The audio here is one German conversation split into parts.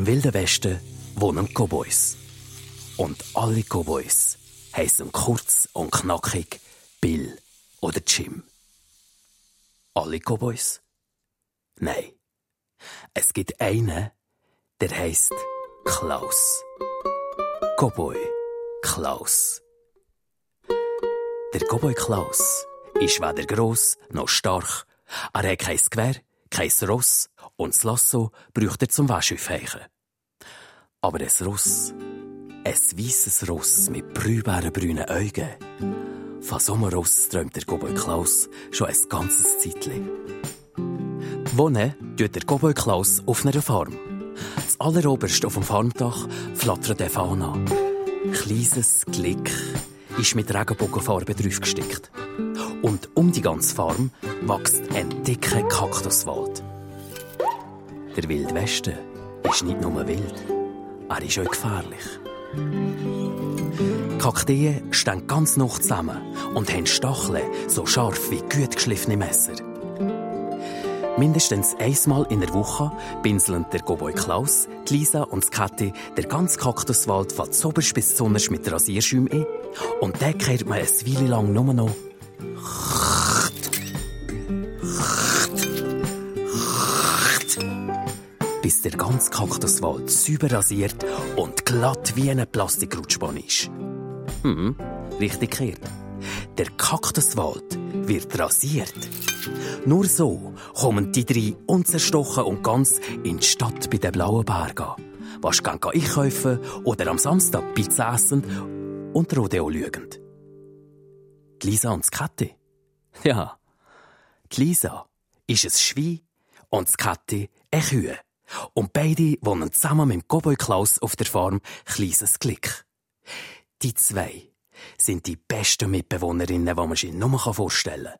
Im Wilden Westen wohnen Cowboys. Und alle Cowboys heißen kurz und knackig Bill oder Jim. Alle Cowboys? Nein. Es gibt einen, der heißt Klaus. Cowboy Klaus. Der Cowboy Klaus ist weder gross noch stark. Er hat kein Gewehr, kein Ross und das Lasso braucht er zum Waschhäufeichen. Aber ein Ross, ein weisses Ross mit brühbaren brünen Augen, von so einem Ross träumt der Cowboy Klaus schon ein ganzes Zeitchen. Wohnen tut der Cowboy Klaus auf einer Farm. Das alleroberste auf dem Farmdach flattert der Fahne Kleines Glick ist mit Regenbogenfarbe draufgestickt. Und um die ganze Farm wächst ein dicker Kaktuswald. Der Wildwesten ist nicht nur wild, er ist auch gefährlich. Kakteen stehen ganz noch zusammen und haben Stacheln so scharf wie gut geschliffene Messer. Mindestens einmal in der Woche pinseln der Cowboy Klaus, die Lisa und das Kathi der ganze Kaktuswald von Zoberst bis Zonnerst mit Rasierschäum ein. Und dann kehrt man eine Weile lang nur noch bis der ganze Kaktuswald sauber rasiert und glatt wie eine Plastikrutschbahn ist. Hm, richtig gehört. Der Kaktuswald wird rasiert. Nur so kommen die drei unzerstochen und ganz in die Stadt bei den blauen Bergen. Was gehen einkaufen oder am Samstag Pizza essen und Rodeo lügend. Die Lisa und das Kathi? Ja, die Lisa ist ein Schwein und das Kathi eine Kühe. Und beide wohnen zusammen mit dem Cowboy Klaus auf der Farm Kleines Glück. Die zwei sind die besten Mitbewohnerinnen, die man sich nur vorstellen kann.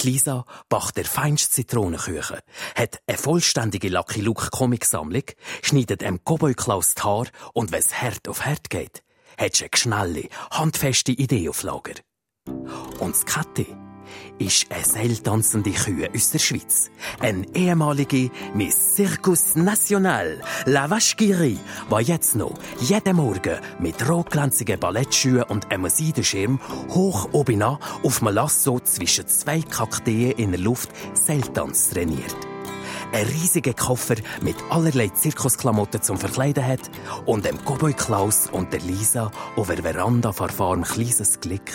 Die Lisa backt der feinste Zitronenkuchen, hat eine vollständige Lucky Luke Comicsammlung, schneidet einem Cowboy Klaus die Haar und wenn es hart auf hart geht, hat sie eine schnelle, handfeste Idee auf Lager. Und Kathi ist eine seiltanzende Kühe aus der Schweiz. Eine ehemalige Miss Circus National, La Vacherie, die jetzt noch jeden Morgen mit rotglänzigen Ballettschuhen und einem Seidenschirm hoch oben an auf einem Lasso zwischen zwei Kakteen in der Luft Seiltanz trainiert. Ein riesiger Koffer mit allerlei Zirkusklamotten zum Verkleiden hat und dem Cowboy Klaus und der Lisa auf der Veranda vor Farm kleines Glück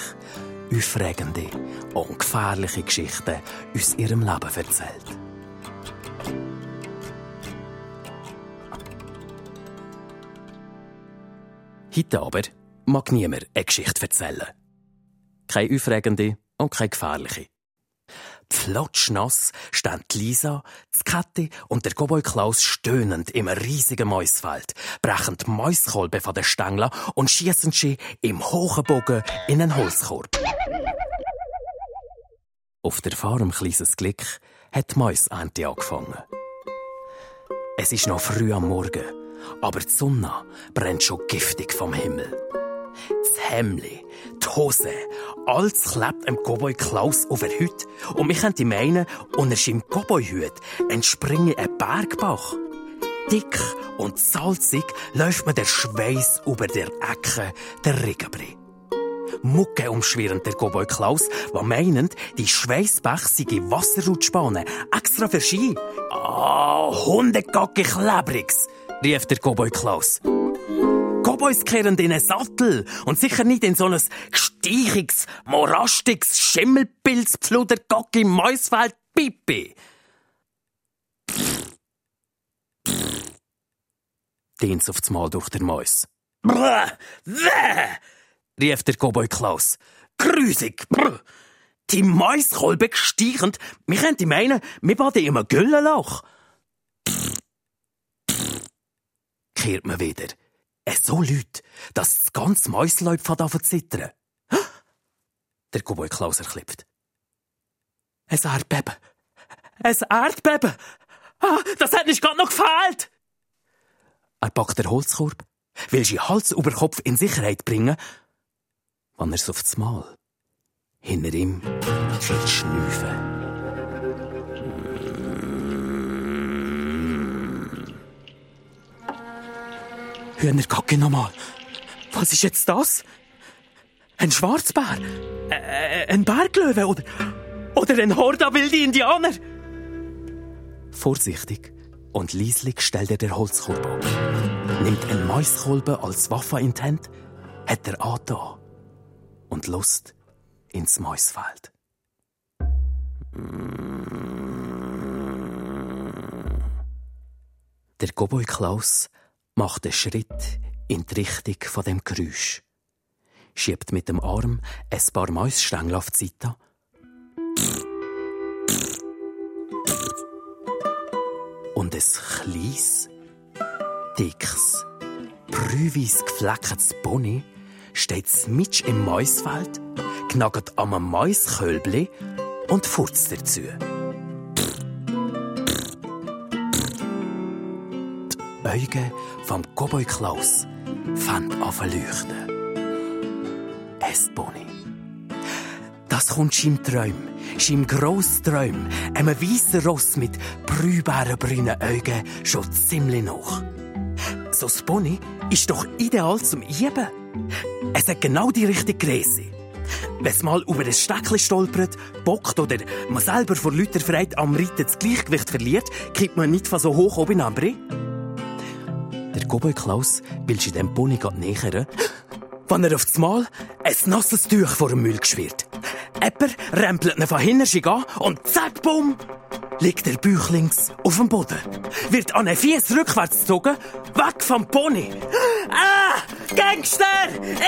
aufregende und gefährliche Geschichten aus ihrem Leben erzählt. Heute aber mag niemand eine Geschichte erzählen. Keine aufregende und keine gefährliche. Pflotschnass stehen Lisa, das Kathi und der Cowboy Klaus stöhnend im riesigen Mausfeld, brechen die Mauskolben von den Stängeln und schießen sie im hohen Bogen in einen Holzkorb. Auf der Farm Kleines Glück hat die Mäusernte angefangen. Es ist noch früh am Morgen, aber die Sonne brennt schon giftig vom Himmel. Das Hemli, die Hose, alles klebt dem Cowboy Klaus auf der Hütte. Und wir könnten meinen, unter seinem Cowboy-Hut entspringe ein Bergbach. Dick und salzig läuft mir der Schweiß über der Ecke der Regenbrei. Mucke umschwirrend der Cowboy Klaus, der meinend, die Schweissbach sei Wasserrutschbahnen extra für Ski. Ah, oh, Hundegacke Klebrigs, rief der Cowboy Klaus. Cowboys kehren in einen Sattel und sicher nicht in so ein steichiges, morastiges Schimmelpilzpfluder Gacke Mäusfeld Pipi. Dehnt's aufs Mal durch der Mäus. Brrr, wäh, rief der Cowboy Klaus. Grüsig, brr. Die Maiskolbe gesteichend. Wir könnten meinen, wir baden im Güllenloch. Kehrt man wieder. Es so laut, dass das ganze Mäusleib von davon zittern. Der Cowboy Klaus erklippt. Ein Erdbeben. Ein Erdbeben. Ah, das hat nicht gerade noch gefehlt. Er packt den Holzkorb, will sie Hals über Kopf in Sicherheit bringen, wann er so aufs Mal hinter ihm viel Hühnerkacke nochmal. Was ist jetzt das? Ein Schwarzbär? Äh, ein Berglöwe oder, oder ein Horda wilde Indianer? Vorsichtig und leislich stellt er den Holzkorb ab, nimmt einen Maiskolben als Waffe in die Hand, hat er angetan und Lust ins Maisfeld. Der Goboi Klaus macht einen Schritt in die Richtung von dem Geräusch, schiebt mit dem Arm ein paar Maisstängel auf die Seite und ein kleines, dickes, brühweis gefleckertes Pony steht mitsch im Maisfeld, knagert am Maiskölbli und furzt dazu. Augen vom Cowboy Klaus fand an leuchten. Es Pony. Das kommt ihm Träum, ihm grossen Träum, einem weißen Ross mit brühbärenbrünen Augen schon ziemlich noch. So ein Pony ist doch ideal zum Üben. Es hat genau die richtige Größe. Wenn es mal über ein Steckchen stolpert, bockt oder man selber vor lauter Freude am Reiten das Gleichgewicht verliert, kippt man nicht von so hoch oben ab. Der Gobel Klaus will sich dem Pony nähern, wenn er auf das Mal ein nasses Tuch vor dem Müll geschwirrt. Epper rempelt ihn von hinten an und zack, bumm, liegt der Büchlings auf dem Boden. Wird an den Fies rückwärts gezogen, weg vom Pony. Ah! Gangster!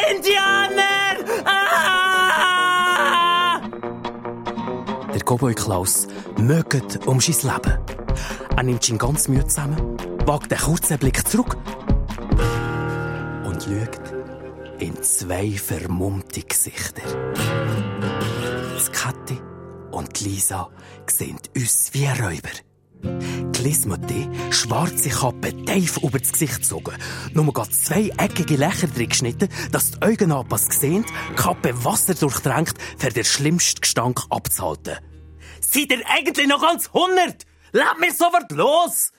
Indianer! Ah! Der Cowboy Klaus mögt um sein Leben. Er nimmt ihn ganz müde zusammen, wagt einen kurzen Blick zurück und schaut in zwei vermummte Gesichter. Das Kathi und Lisa sehen uns wie Räuber. Glismete, schwarze Kappe, tief über das Gesicht gezogen. Nur gerade zwei eckige Lächer drin geschnitten, dass die Augen anpass gesehen, Kappe Wasser durchdrängt, für den schlimmsten Gestank abzuhalten. Seid ihr eigentlich noch ganz hundert? Lass mir sofort los!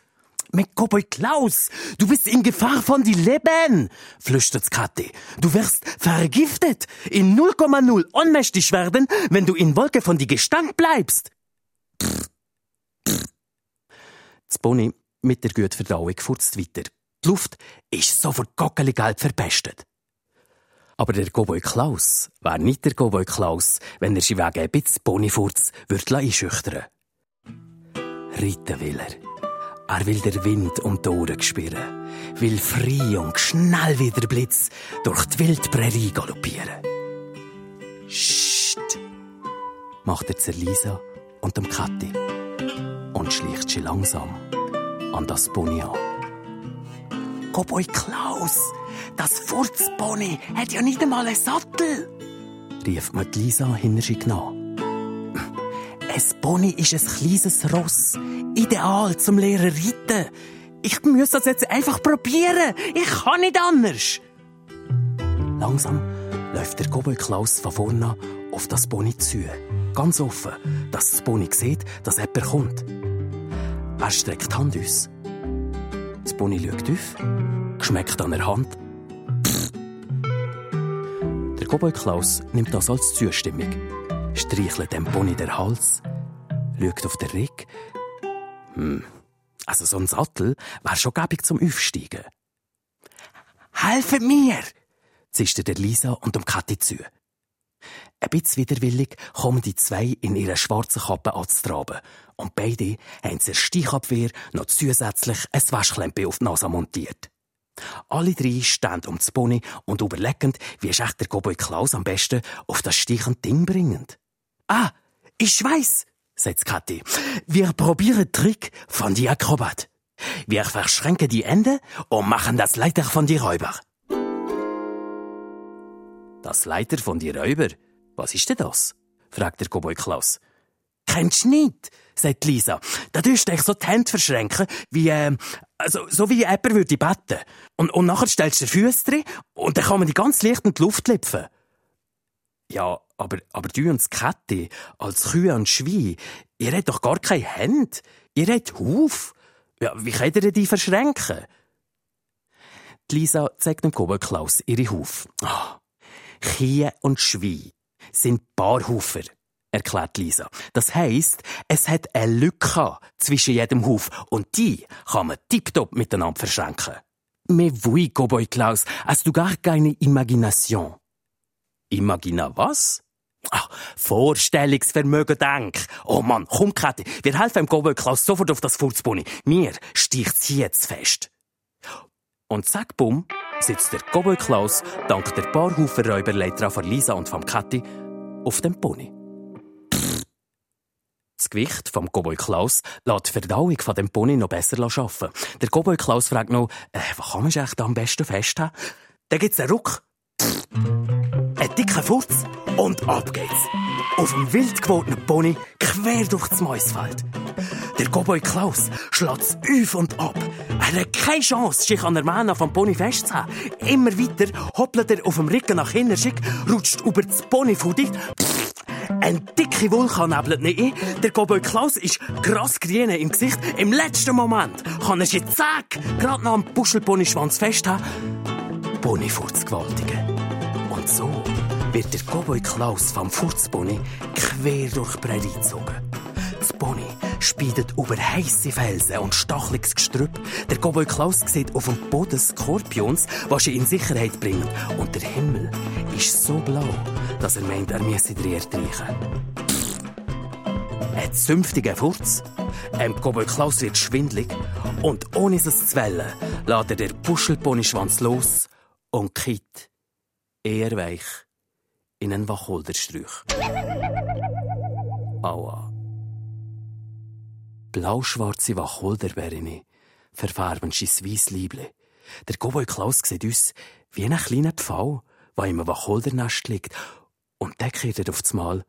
Mein Cowboy Klaus, du bist in Gefahr von die Leben, flüstert Kathi. Du wirst vergiftet, in 0,0 ohnmächtig werden, wenn du in Wolke von die Gestank bleibst. Das Pony mit der guten Verdauung furzt weiter. Die Luft ist sofort gelb verpestet. Aber der Cowboy Klaus wäre nicht der Cowboy Klaus, wenn er sich wegen ein bisschen Ponyfurz würde einschüchtern Reiten will er. Will der Wind um die Ohren spüren, will frei und schnell wie der Blitz durch die Wildprärie galoppieren. Scht, macht er zu Lisa und dem Kathi und schleicht sie langsam an das Pony an. Cowboy Klaus, das Furzpony hat ja nicht einmal einen Sattel, rief mir Lisa hinter sich nach. Ein Pony ist ein kleines Ross, ideal zum Lehrer reiten. Ich muss das jetzt einfach probieren. Ich kann nicht anders. Langsam läuft der Cowboy Klaus von vorne auf das Pony zu. Ganz offen, dass das Pony sieht, dass jemand kommt. Er streckt die Hand aus. Das Pony schaut auf, geschmeckt an der Hand. Der Cowboy Klaus nimmt das als Zustimmung, streichelt dem Pony den Hals, schaut auf den Rick. Hm, also so ein Sattel wäre schon gäbig zum Aufsteigen. Helfe mir! zischte der Lisa und um Kathi zu. Ein bisschen widerwillig kommen die zwei in ihrer schwarzen Kappe anzutraben. Und beide haben zur Steichabwehr noch zusätzlich ein Waschklempe auf die Nase montiert. Alle drei stehen um das Pony und überlegen, wie ist echt der Cowboy Klaus am besten auf das steichende Ding bringend. Ah, ich weiss, sagt Kathi. Wir probieren Trick von die Akrobat. Wir verschränken die Ende und machen das Leiter von die Räuber. Das Leiter von die Räuber? Was ist denn das? fragt der Cowboy Klaus. Kennst du nicht? sagt Lisa. Da tust du so die Hände verschränken, wie, äh, also, so wie jemand würde beten. Und, und nachher stellst du die Füße drin und dann kann man die ganz leicht in die Luft lüpfen. Ja, aber, aber du und Kette, als Kühe und Schwein, ihr habt doch gar keine Hände. Ihr habt Huf. Ja, wie könnt ihr die verschränken? Lisa zeigt dem Cowboy Klaus ihre Huf. Oh. Kühe und Schweine sind Barhufer, erklärt Lisa. Das heisst, es hat eine Lücke zwischen jedem Huf und die kann man tiptop miteinander verschränken. Mais oui, Cowboy Klaus, hast du gar keine Imagination? Imagina was? Ach, Vorstellungsvermögen denk. Oh Mann, komm, Kette, wir helfen dem Cowboy Klaus sofort auf das Furzbuni. Mir sticht's jetzt fest. Und zack, bumm, sitzt der Cowboy Klaus dank der paar Haufen Räuberleiter von Lisa und vom Kathi auf dem Pony. Das Gewicht vom Cowboy Klaus lässt die Verdauung von dem Pony noch besser arbeiten. Der Cowboy Klaus fragt noch, äh, was kann man echt am besten festhalten? Dann gibt's einen Ruck. Ein dicker Furz und ab geht's. Auf dem wild gewordenen Pony quer durch das Maisfeld. Der Cowboy Klaus schlägt auf und ab. Er hat keine Chance, sich an der Mähne vom Pony festzuhalten. Immer weiter hoppelt er auf dem Rücken nach hinten schick, rutscht über das Pony vor dicht. Ein dicke Vulkan nebelt nicht ein. Der Cowboy Klaus ist krass grün im Gesicht. Im letzten Moment kann er sich zack, gerade noch am Puschelponyschwanz festhalten. Pony Gewaltige. Und so wird der Cowboy Klaus vom Furzpony quer durch die Prärie gezogen. Das Pony speidet über heisse Felsen und stacheliges Gestrüpp. Der Cowboy Klaus sieht auf dem Boden Skorpions, was ihn in Sicherheit bringen. Und der Himmel ist so blau, dass er meint, er müsse drin ertreichen. Ein zünftiger Furz. Ein Cowboy Klaus wird schwindlig und ohne es zu wellen, lässt er den Puschelponyschwanz los und kippt, eher weich, in einen Wacholderstrauch. Aua. Blau-schwarze Wacholderbeeren verfärben sein weiss Liebli. Der Cowboy Klaus sieht uns wie ein kleiner Pfau, der im Wacholdernest liegt, und der kehrt aufs Mal.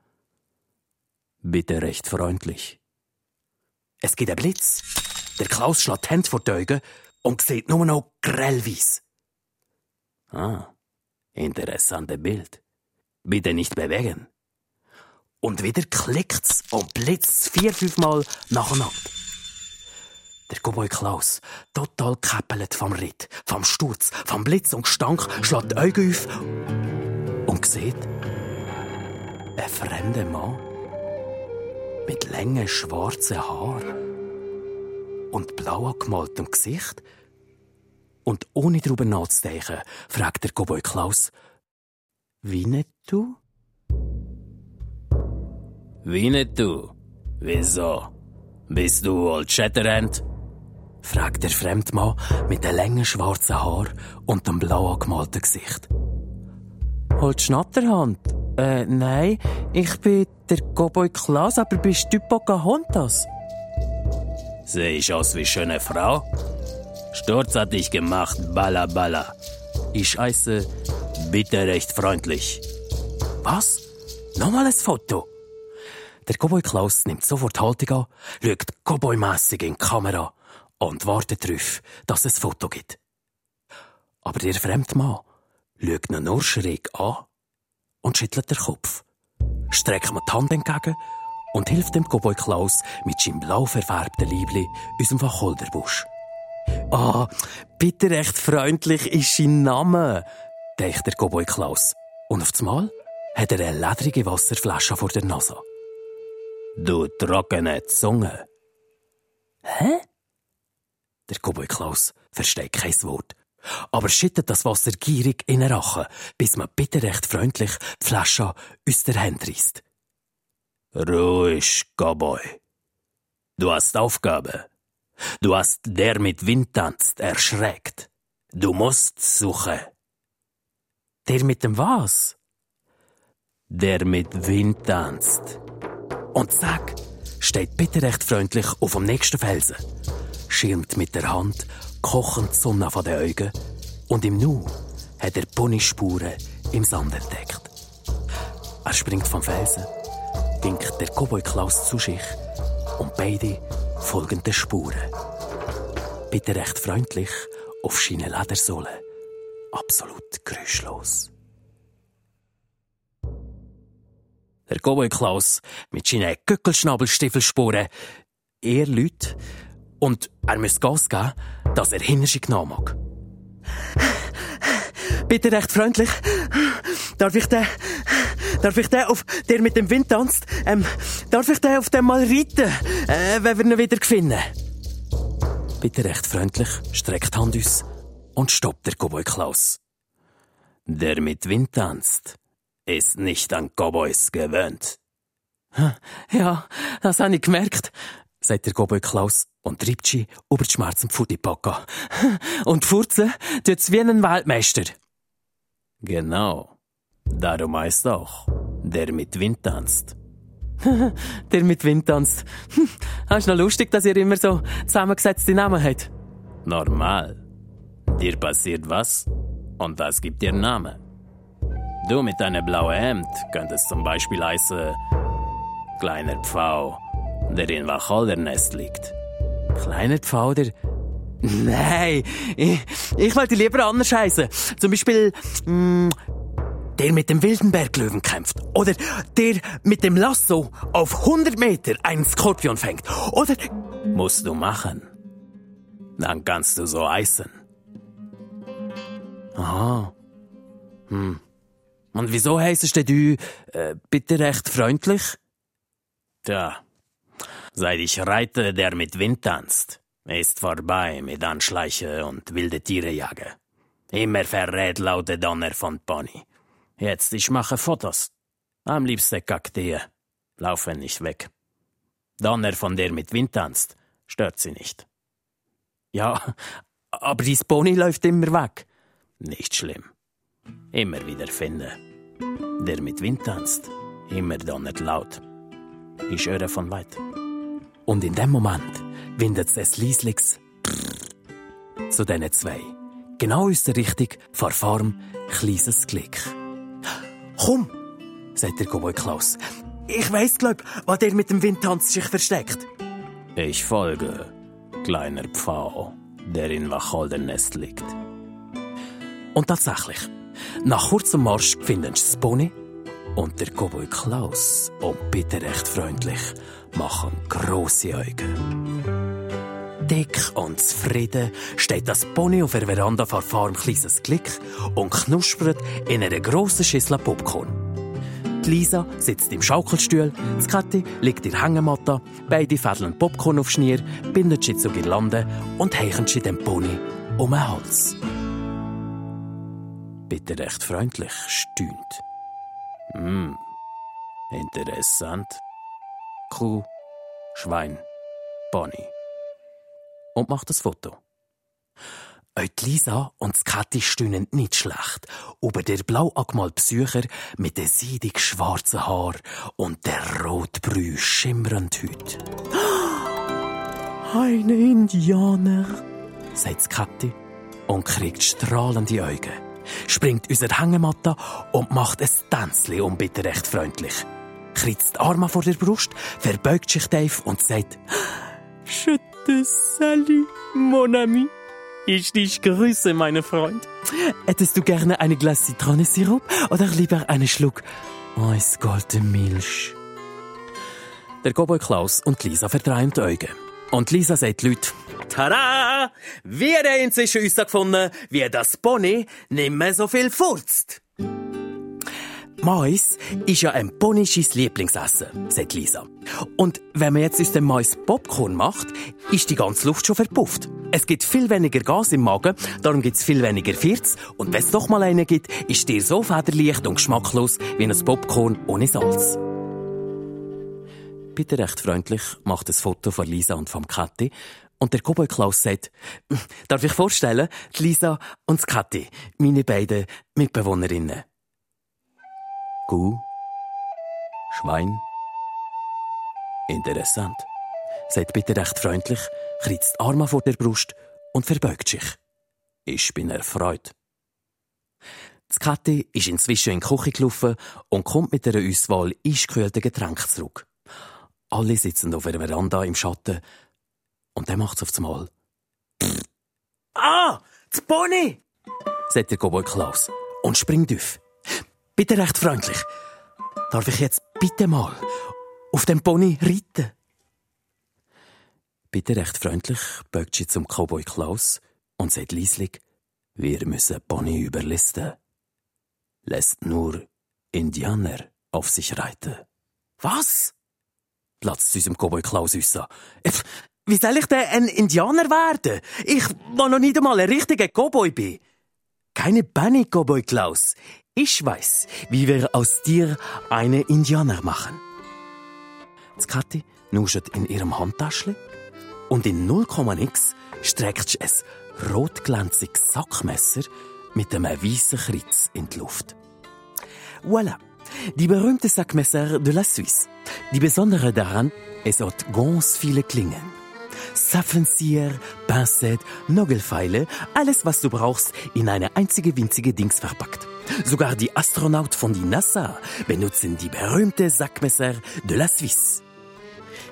Bitte recht freundlich. Es gibt einen Blitz. Der Klaus schlägt die Hände vor die Augen und sieht nur noch grellweiss. Ah, interessante Bild. Bitte nicht bewegen. Und wieder klickt's und blitzt vier, fünfmal nacheinander. Der Cowboy Klaus, total gekäppelt vom Ritt, vom Sturz, vom Blitz und Gestank, schlägt die Augen auf und sieht einen fremden Mann mit langen schwarzen Haaren und blau angemaltem Gesicht. Und ohne darüber nachzudenken, fragt der Cowboy Klaus, wie nicht du? Wie nicht du? Wieso? Bist du Old Shatterhand? fragt der Fremdmann mit den langen schwarzen Haar und dem blau angemalten Gesicht. Old Schnatterhand? Äh, nein, ich bin der Cowboy Klaus, aber bist du Pocahontas? Sehe ich aus wie schöne Frau? Sturz hat dich gemacht, balla balla. Ich heiße bitte recht freundlich. Was? Nochmal ein Foto? Der Cowboy Klaus nimmt sofort Haltung an, schaut cowboymässig in die Kamera und wartet darauf, dass es ein Foto gibt. Aber der fremde Mann schaut ihn nur schräg an und schüttelt den Kopf, streckt mir die Hand entgegen und hilft dem Cowboy Klaus mit seinem blau verfärbten Liebli aus dem Wacholderbusch. Ah, bitte recht freundlich ist sein Name, denkt der Cowboy Klaus. Und auf einmal hat er eine ledrige Wasserflasche vor der Nase. Du trockene Zunge. Hä? Der Cowboy Klaus versteht kein Wort, aber schüttet das Wasser gierig in den Rachen, bis man bitte recht freundlich die Flasche aus der Hand reißt. Ruhig, Cowboy. Du hast Aufgabe. Du hast der mit Wind tanzt erschreckt. Du musst suchen. Der mit dem was? Der mit Wind tanzt und zack, steht bitte recht freundlich auf dem nächsten Felsen, schirmt mit der Hand kochend Sonne von den Augen und im Nu hat er Ponyspuren im Sand entdeckt. Er springt vom Felsen, winkt der Cowboy Klaus zu sich und beide folgen den Spuren. Bitte recht freundlich auf seine Ledersohle, absolut geräuschlos. Der Cowboy Klaus mit seinen Gückelschnabelstiefelspuren. Er Leute. Und er muss Gas geben, dass er Hinnerschi genommen mag. Bitte recht freundlich. Darf ich den, darf ich den auf, der mit dem Wind tanzt, ähm, darf ich den auf dem mal reiten, äh, wenn wir ihn wieder finden? Bitte recht freundlich, streckt Hand aus und stoppt der Cowboy Klaus. Der mit Wind tanzt, ist nicht an Cowboys gewöhnt. Ja, das habe ich gemerkt, sagt der Cowboy Klaus und treibt sie über die Schmerzen Pfudipaka. Und furzen tut's wie ein Weltmeister. Genau. Darum heißt auch, der mit Wind tanzt. der mit Wind tanzt. Das ist noch lustig, dass ihr immer so zusammengesetzte Namen habt. Normal. Dir passiert was und das gibt dir Namen. Du mit deinem blauen Hemd könntest zum Beispiel heißen Kleiner Pfau, der in Wacholdernnest liegt. Kleiner Pfau, der... Nein, ich, ich wollte lieber anders heißen. Zum Beispiel... Mh, mm, der mit dem Wildenberglöwen kämpft. Oder der mit dem Lasso auf 100 Meter einen Skorpion fängt. Oder... Musst du machen. Dann kannst du so heißen. Aha. Hm. Und wieso heisst du äh, bitte recht freundlich? Tja, seit ich reite, der mit Wind tanzt, ist vorbei mit Anschleiche und wilde Tiere jagen. Immer verrät laute Donner von Pony. Jetzt ich mache Fotos. Am liebsten Kakteen. Laufen nicht weg. Donner von der mit Wind tanzt, stört sie nicht. Ja, aber dies Pony läuft immer weg. Nicht schlimm. Immer wieder finden. Der mit Wind tanzt, immer donnert laut. Ich höre von weit. Und in dem Moment windet es Liesligs zu diesen zwei. Genau aus der Richtung vor Farm kleines Klick. Komm, sagt der Cowboy Klaus. Ich weiss, glaub, wo der mit dem Windtanz sich versteckt. Ich folge, kleiner Pfau, der in Wacholdernnest liegt. Und tatsächlich, nach kurzem Marsch finden sie das Pony und der Cowboy Klaus, und bitte recht freundlich, machen grosse Augen. Dick und zufrieden steht das Pony auf der Veranda vor Farm kleines Klick und knuspert in einer grossen Schüssel Popcorn. Die Lisa sitzt im Schaukelstuhl, das Kathi liegt in der Hängematte, beide fädeln Popcorn auf Schnier, binden sie zu Girlande und heichen sie dem Pony um den Hals bitte recht freundlich stöhnt. Hm, interessant. Kuh, Schwein, Pony. Und macht das Foto. Auch Lisa und Kathi stöhnen nicht schlecht über der blau angemalte Psycher mit den seidig schwarzen Haar und der rotbrü schimmernden Hüt. Eine Indianer, sagt Kathi und kriegt strahlende Augen springt unser Hängematte und macht ein Tänzchen um bitte recht freundlich. Kritzt die Arme vor der Brust, verbeugt sich Dave und sagt, Je te salue, mon ami. Ich dich grüße, meine Freund. Hättest du gerne eine Glas Zitronensirup oder lieber einen Schluck Eisgoldene Milch? Der Cowboy Klaus und Lisa verdrehen die Augen. Und Lisa sagt Leute, Tada! Wir haben inzwischen herausgefunden, wie das Pony nicht mehr so viel furzt. Mais ist ja ein ponisches Lieblingsessen, sagt Lisa. Und wenn man jetzt aus dem Mais Popcorn macht, ist die ganze Luft schon verpufft. Es gibt viel weniger Gas im Magen, darum gibt es viel weniger Firz. Und wenn es doch mal einen gibt, ist der so federleicht und geschmacklos wie ein Popcorn ohne Salz. Bitte recht freundlich macht ein Foto von Lisa und vom Kathi und der Cowboy Klaus sagt, darf ich vorstellen, Lisa und die Kathi, meine beiden Mitbewohnerinnen. Kuh, Schwein. Interessant. Sagt bitte recht freundlich, kritzt Arme vor der Brust und verbeugt sich. Ich bin erfreut. Die Kathi ist inzwischen in die Küche gelaufen und kommt mit einer Auswahl eiskühlter Getränke zurück. Alle sitzen auf einer Veranda im Schatten und dann macht's auf das Mal. Ah, das Pony! sagt der Cowboy Klaus und springt auf. Bitte recht freundlich. Darf ich jetzt bitte mal auf dem Pony reiten? Bitte recht freundlich beugt sie zum Cowboy Klaus und sagt leislich, Wir müssen Pony überlisten. Lässt nur Indianer auf sich reiten. Was? Platzt unserem Cowboy Klaus an. Wie soll ich denn ein Indianer werden? Ich, wo noch nicht einmal ein richtiger Cowboy bin. Keine Panik, Cowboy Klaus. Ich weiß, wie wir aus dir eine Indianer machen. Die Kathi nuschelt in ihrem Handtaschli und in 0, nix streckt es rotglänziges Sackmesser mit einem weißen Kreuz in die Luft. Voilà, die berühmte Sackmesser de la Suisse. Die Besondere daran, es hat ganz viele Klingen. Zapfenzieher, Pincette, Nogelfeile, alles was du brauchst, in eine einzige winzige Dings verpackt. Sogar die Astronauten von die NASA benutzen die berühmte Sackmesser de la Suisse.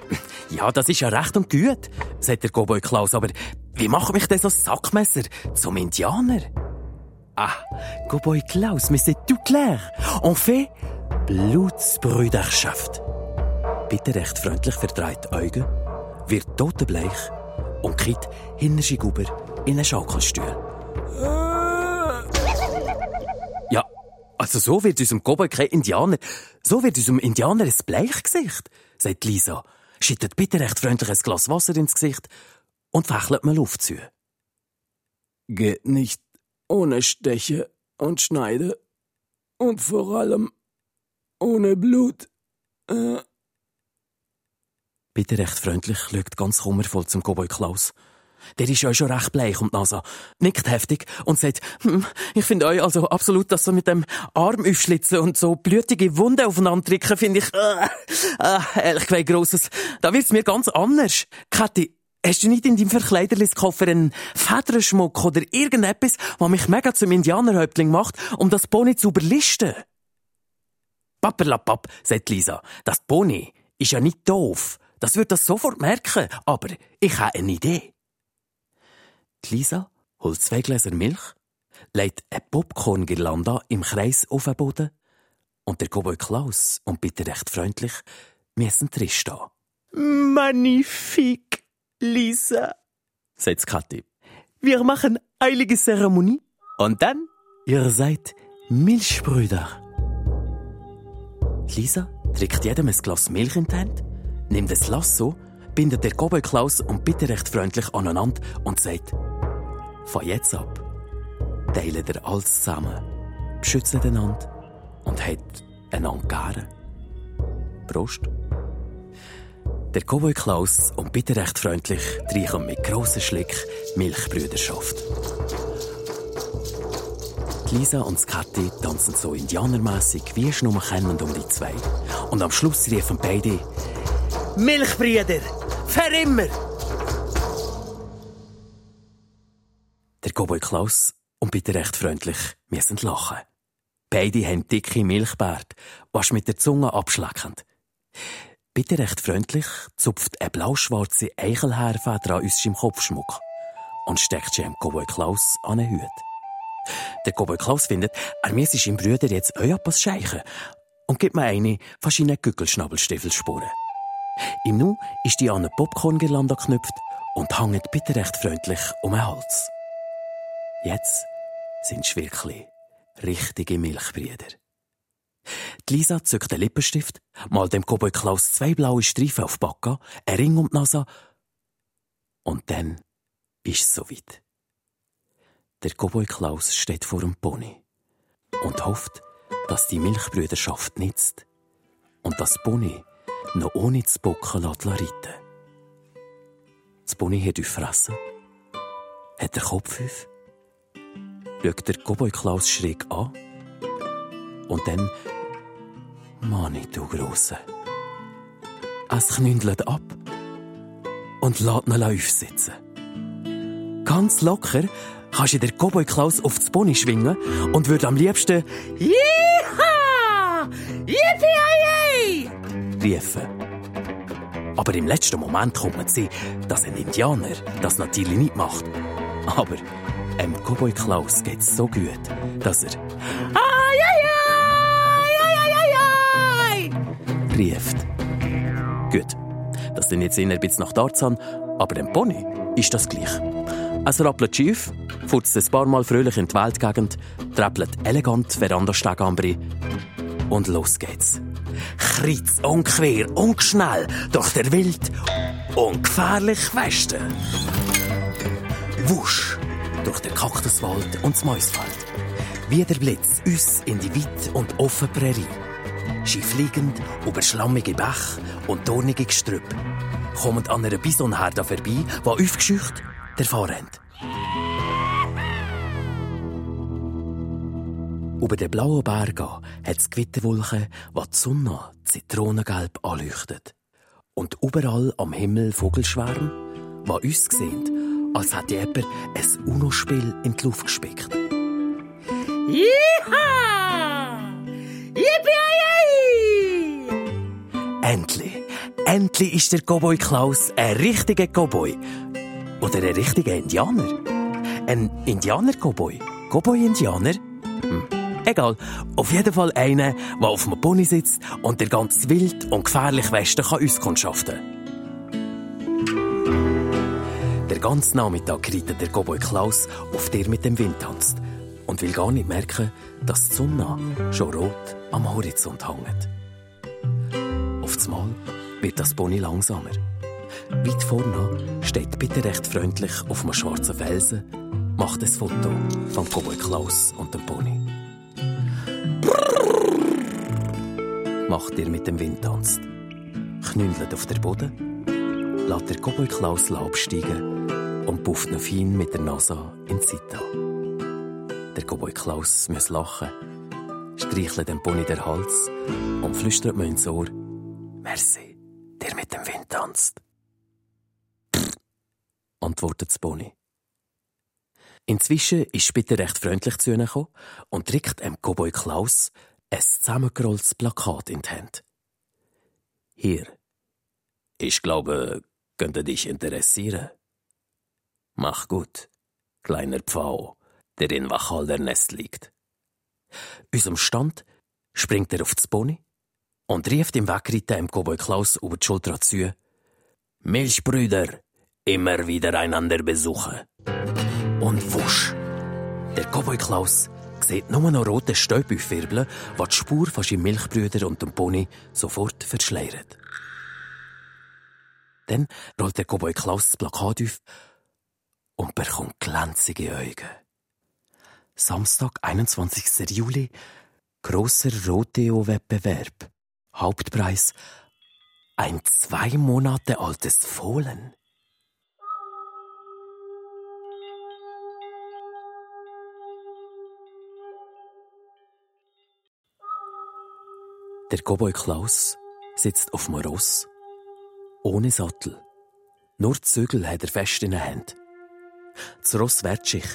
Ja, das ist ja recht und gut, sagt der Cowboy Klaus, aber wie macht mich denn so Sackmesser zum Indianer? Ah, Cowboy Klaus, mais c'est tout clair. On fait Blutsbrüderschaft. Bitte recht freundlich verdreht Augen, wird totenbleich und kriegt hinterschi Guber in einen Schaukelstuhl. Ja, also so wird unserem Cowboy kein Indianer, so wird unserem Indianer ein Bleichgesicht, sagt Lisa, schüttet bitte recht freundlich ein Glas Wasser ins Gesicht und fächelt mir Luft zu. Geht nicht ohne Steche und Schneide und vor allem ohne Blut. Äh. Bitte recht freundlich schaut ganz kummervoll zum Cowboy Klaus. Der ist ja schon recht bleich und Nasa nickt heftig und sagt, hm, ich finde euch also absolut, dass so mit dem Arm aufschlitzen und so blutige Wunden aufeinander drücken, finde ich, äh, äh, ehrlich gesagt, grosses. Da wird's mir ganz anders. Kathi, hast du nicht in deinem Verkleiderliskoffer einen Federschmuck oder irgendetwas, was mich mega zum Indianerhäuptling macht, um das Pony zu überlisten? Papperlapapp, sagt Lisa, das Pony ist ja nicht doof. Das wird das sofort merken, aber ich habe eine Idee. Die Lisa holt zwei Gläser Milch, legt eine Popcorn-Girlanda im Kreis auf den Boden und der Cowboy Klaus und bitte recht freundlich müssen Tisch stehen. Magnifique, Lisa, sagt Kathi. Wir machen eilige Zeremonie und dann ihr seid Milchbrüder. Lisa trinkt jedem ein Glas Milch in die Hand, nimmt ein Lasso, bindet der Cowboy Klaus und bitte recht freundlich aneinander und sagt, von jetzt ab teilen ihr alles zusammen, beschützen einander und hat einander gern. Prost. Der Cowboy Klaus und bitte recht freundlich trinken mit grossen Schlick Milchbrüderschaft. Lisa und Skatti tanzen so indianermässig wie sie nur kennen um die zwei. Und am Schluss riefen beide Milchbrüder, für immer! Der Cowboy Klaus und bitte recht freundlich müssen lachen. Beide haben dicke Milchbärt, was mit der Zunge abschleckend. Bitte recht freundlich zupft eine blauschwarze Eichelhaarfeder an unserem Kopfschmuck und steckt sie dem Cowboy Klaus an den Hut. Der Cowboy Klaus findet, er müsse seinem Brüder jetzt auch etwas scheichen und gibt mir eine von seinen Gückelschnabelstiefelspuren. Im Nu ist die an eine Popcorn-Girlande geknüpft und hängt bitte recht freundlich um den Hals. Jetzt sind sie wirklich richtige Milchbrüder. Die Lisa zückt den Lippenstift, malt dem Cowboy Klaus zwei blaue Streifen auf die Backe, ein Ring um die Nase und dann ist es soweit. Der Cowboy Klaus steht vor dem Pony und hofft, dass die Milchbrüderschaft nützt und das Pony noch ohne zu bocken reiten. Das Pony hat auf Fressen, hat den Kopf auf, schaut der Cowboy Klaus schräg an und dann Mani, du Grosse. Es knündelt ab und lässt ihn aufsitzen. Ganz locker kannst du der Cowboy Klaus auf das Pony schwingen und würde am liebsten Jiha! Riefen. Aber im letzten Moment kommt man zu dass ein Indianer das natürlich nicht macht. Aber einem Cowboy Klaus geht's so gut, dass er rieft. Gut, das sind jetzt eher ein bisschen nach Tarzan, aber dem Pony ist das gleich. Es rappelt schief, futzt ein paar Mal fröhlich in die Weltgegend, treppelt elegant Verandasteg anbri und los geht's. Kreuz und quer und schnell durch der wild und gefährlich Westen. Wusch durch den Kaktuswald und das Mausfeld. Wie der Blitz uns in die weit und offene Prärie. Schiefliegend über schlammige Bäche und dornige Gestrüpp kommen an einer Bisonherde vorbei, die aufgescheucht davon rennt. Über den blauen Bergen hat es Gewitterwolken, die die Sonne zitronengelb anleuchtet. Und überall am Himmel Vogelschwärme, die uns sehen, als hätte jemand ein UNO-Spiel in die Luft gespickt. Jiha! Yippie! Endlich, endlich ist der Cowboy Klaus ein richtiger Cowboy. Oder ein richtiger Indianer. Ein Indianer-Cowboy. Cowboy-Indianer? Hm. Egal. Auf jeden Fall einer, der auf einem Pony sitzt und der ganz wild und gefährlich Westen kann auskundschaften Der ganze Nachmittag reitet der Cowboy Klaus auf der mit dem Wind tanzt und will gar nicht merken, dass die Sonne schon rot am Horizont hängt. Auf einmal wird das Pony langsamer. Weit vorne steht bitte recht freundlich auf einem schwarzen Felsen, macht ein Foto von Cowboy Klaus und dem Pony. Macht ihr mit dem Wind tanzt. Knündelt auf der Boden, lässt der Cowboy Klaus absteigen und pufft noch fein mit der Nase in die Der Cowboy Klaus muss lachen, streichelt dem Pony den Hals und flüstert mir ins Ohr, Merci, der mit dem Wind tanzt antwortet das Pony. Inzwischen ist Spitter recht freundlich zu ihnen gekommen und drückt dem Cowboy Klaus ein zusammengerolltes Plakat in die Hand. Hier. Ich glaube, könnte dich interessieren. Mach gut, kleiner Pfau, der in Wachalder Nest liegt. Unserem Stand springt er auf das Pony und rief im Wegreiten dem Cowboy Klaus über die Schulter zu. Milchbrüder, immer wieder einander besuchen. Und wusch! Der Cowboy Klaus sieht nur noch rote Stäubüffirbeln, die die Spur von seinem Milchbrüder und dem Pony sofort verschleiert. Dann rollt der Cowboy Klaus das Plakat auf und bekommt glänzige Augen. Samstag, 21. Juli, grosser Rodeo-Wettbewerb. Hauptpreis ein zwei Monate altes Fohlen. Der Cowboy Klaus sitzt auf dem Ross, ohne Sattel. Nur die Zügel hat er fest in der Hand. Das Ross wehrt sich,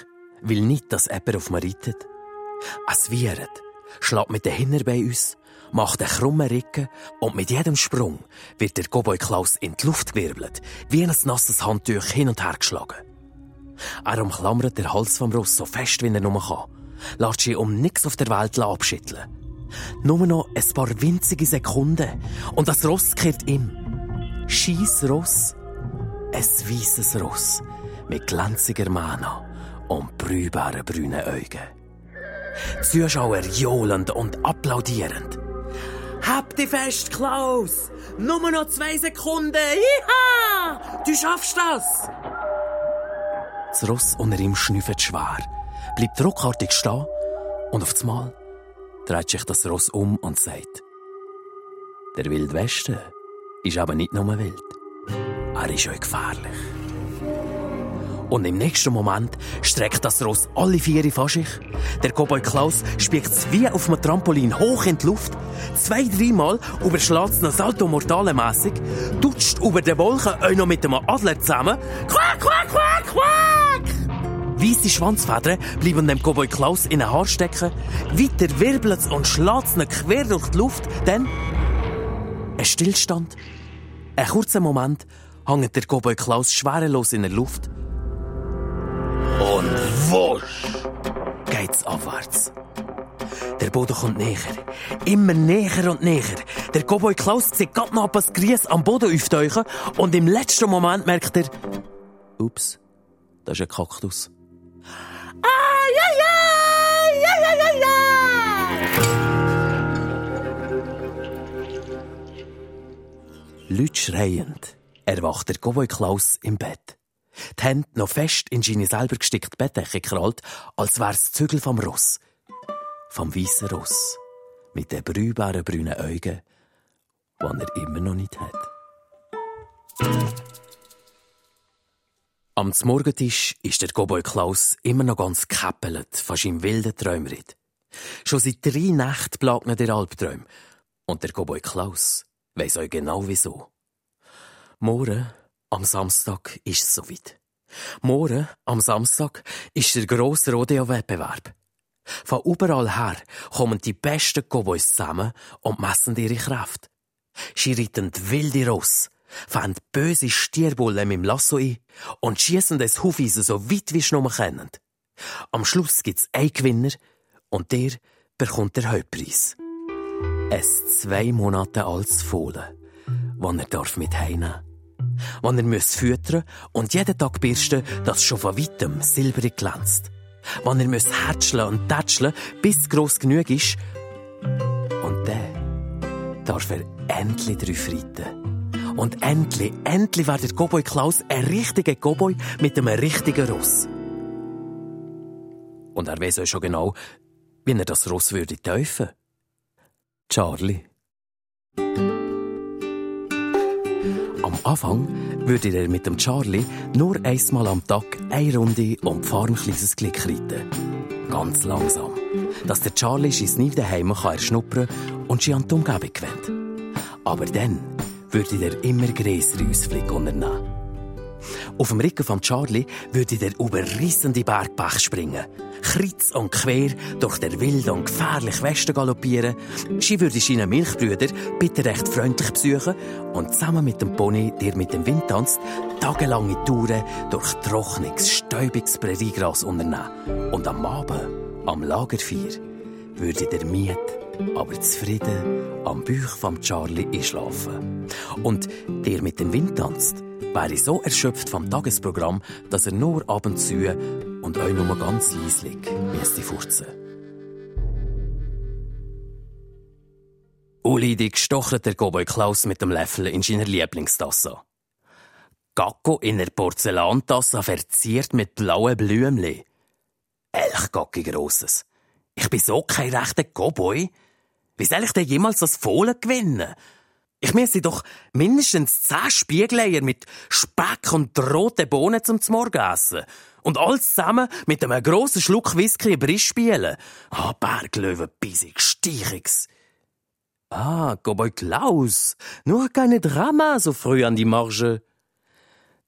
will nicht, dass jemand auf ihm reitet. Es wiehert, schlägt mit den Hinterbeinen aus, macht einen krummen Rücken und mit jedem Sprung wird der Cowboy Klaus in die Luft gewirbelt, wie ein nasses Handtuch hin und her geschlagen. Er umklammert den Hals vom Ross so fest, wie er nur kann, lässt sich um nichts auf der Welt abschütteln nur noch ein paar winzige Sekunden und das Ross kehrt ihm. Scheiss Ross. Ein weißes Ross mit glänziger Mana und brühbaren brünen Augen. Zuschauer johlend und applaudierend. Hab dich fest, Klaus! Nur noch zwei Sekunden! Iha! Du schaffst das! Das Ross unter ihm schnüffelt schwer, bleibt ruckartig stehen und auf Mal dreht sich das Ross um und sagt, der Wildwesten ist aber nicht nur wild, er ist auch gefährlich. Und im nächsten Moment streckt das Ross alle Viere vor sich. Der Cowboy Klaus spiegt es wie auf einem Trampolin hoch in die Luft. Zwei, dreimal überschlägt es noch Salto mortale mässig, tutscht über den Wolken auch noch mit dem Adler zusammen. Quack, quack, quack, quack! Weisse Schwanzfedern bleiben dem Cowboy Klaus in den Haar stecken. Weiter wirbelt und schlägt ihn quer durch die Luft. Dann ein Stillstand. Ein kurzer Moment hängt der Cowboy Klaus schwerelos in der Luft. Und wusch geht's abwärts. Der Boden kommt näher. Immer näher und näher. Der Cowboy Klaus sieht gerade noch ein Grieß am Boden auftauchen und im letzten Moment merkt er, ups, das ist ein Kaktus. Leute schreiend erwacht der Cowboy Klaus im Bett. Die Hände noch fest in seine selber gestickte Bettdecke gekrallt, als wär's Zügel vom Ross. Vom weißen Ross. Mit den brühbaren brünen Augen, die er immer noch nicht hat. Am Morgentisch ist der Cowboy Klaus immer noch ganz gekäppelt von seinem wilden Träumritt. Schon seit drei Nächten plagt der Albträum. Und der Cowboy Klaus weiss euch genau wieso. Morgen, am Samstag, ist es soweit. Morgen, am Samstag, ist der grosse Rodeo-Wettbewerb. Von überall her kommen die besten Cowboys zusammen und messen ihre Kraft. Sie reiten wilde Ross, fahren böse Stierbullen mit dem Lasso ein und schießen das Hufeisen so weit wie sie nur können. Am Schluss gibt's einen Gewinner und der bekommt der Hauptpreis. Ein zwei Monate altes Fohlen, das er darf mit heimnehmen Wann er muss füttern und jeden Tag bürsten, dass schon von weitem silberig glänzt. Wann er muss hätscheln und tätscheln, bis es gross genug ist. Und dann darf er endlich drauf reiten. Und endlich, endlich wird der Cowboy Klaus ein richtiger Cowboy mit einem richtigen Ross. Und er weiß auch schon genau, wie er das Ross würde teufeln. Charlie. Am Anfang würde er mit dem Charlie nur einmal am Tag eine Runde um die Farm kleines Glück reiten. Ganz langsam. Dass der Charlie sein nie daheim erschnuppern kann und sie an die Umgebung gewöhnt. Aber dann würde er immer größere Ausflüge unternehmen. Auf dem Rücken von Charlie würde der über rissende Bergbach springen, kreuz und quer durch der wilde und gefährliche Westen galoppieren. Sie würde seine Milchbrüder bitte recht freundlich besuchen und zusammen mit dem Pony, der mit dem Wind tanzt, tagelange Touren durch trockenes, stäubiges Präriegras unternehmen. Und am Abend, am Lagerfeuer, würde der Miet aber zufrieden am Bauch von Charlie einschlafen. Und der mit dem Wind tanzt, wäre so erschöpft vom Tagesprogramm, dass er nur ab und und euch nur ganz leislich müsste furzen. Ulidig stochert der Cowboy Klaus mit dem Löffel in seiner Lieblingstasse. Gacko in der Porzellantasse verziert mit blauen Blümchen. Elchgacki grosses. Ich bin so kein rechter Cowboy. Wie soll ich denn jemals das Fohlen gewinnen? Ich müsste doch mindestens zehn Spiegeleier mit Speck und roten Bohnen zum Morgen essen. Und alles zusammen mit einem grossen Schluck Whisky im Brisch spielen. Ah, oh, Berglöwen, bissig, steichigs. Ah, Cowboy Klaus. Nur keine Drama so früh an die Marge.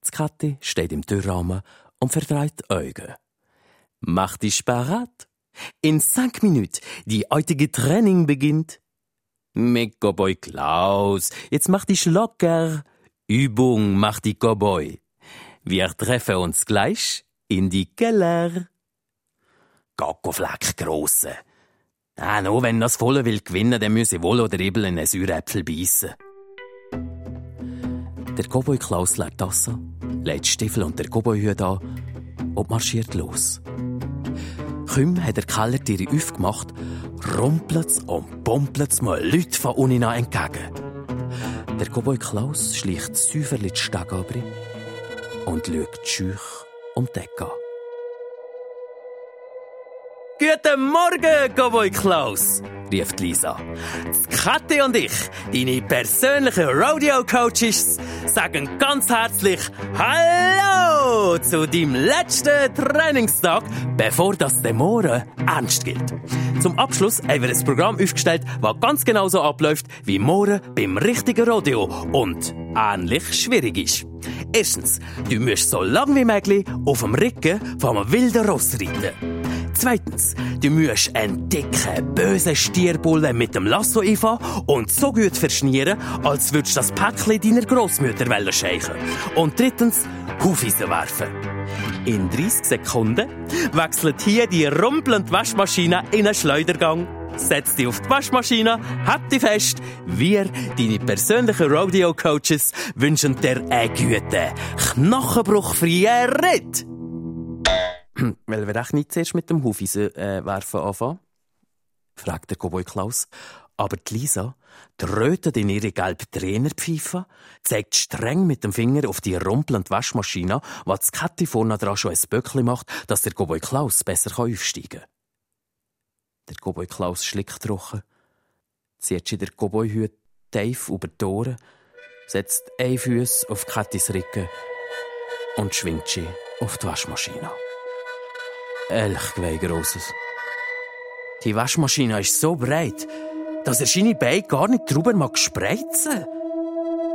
Das Katte steht im Türrahmen und verdreht Augen. Mach dich parat. In cinq Minuten die heutige Training beginnt. Mit Cowboy Klaus, jetzt mach dich locker. Übung macht die Cowboy. Wir treffen uns gleich in die Keller. Gackofleck grosse. Ah, nur wenn das Volle will gewinnen, dann müsse wohl oder eben einen Säuräpfel beißen. Der Cowboy Klaus legt Tasse, legt Stiefel und der Cowboyhut an und marschiert los. Kaum hat der Kellertiere aufgemacht, rumpelt's und pompelt's mal Leute von Unina entgegen. Der Cowboy Klaus schleicht säuferlich die Stege und schaut schüch um die Ecke Guten Morgen, Cowboy Klaus, rief Lisa. Kathi und ich, deine persönlichen Rodeo-Coaches, sagen ganz herzlich Hallo zu deinem letzten Trainingstag, bevor das Demoren ernst gilt. Zum Abschluss haben wir ein Programm aufgestellt, das ganz genau so abläuft wie morgen beim richtigen Rodeo und ähnlich schwierig ist. Erstens, du musst so lang wie möglich auf dem Rücken vom wilden Ross reiten. Zweitens, du musst einen dicken, bösen Stierbulle mit dem Lasso einfahren und so gut verschnieren, als würdest du das Päckchen deiner Großmutter scheichen. Und drittens, Hufeisen werfen. In 30 Sekunden wechselt hier die rumpelnde Waschmaschine in einen Schleudergang. Setz dich auf die Waschmaschine, halt dich fest. Wir, deine persönlichen Rodeo-Coaches, wünschen dir einen guten, knochenbruchfreien Ritt. Weil wir echt nicht zuerst mit dem Hufeisen äh, werfen anfangen? fragt der Cowboy Klaus. Aber die Lisa trötet in ihre gelbe Trainerpfeife, zeigt streng mit dem Finger auf die rumpelnde Waschmaschine, was Kette vorne dran schon ein Böckli macht, dass der Cowboy Klaus besser aufsteigen kann. Der Cowboy Klaus schlickt trocken, zieht sich der Cowboy-Hut tief über die Ohren, setzt ein Fuß auf Kattis Rücken und schwingt sie auf die Waschmaschine. Elchgeweih grosses. Die Waschmaschine ist so breit, dass er seine Beine gar nicht drüber mag spreizen.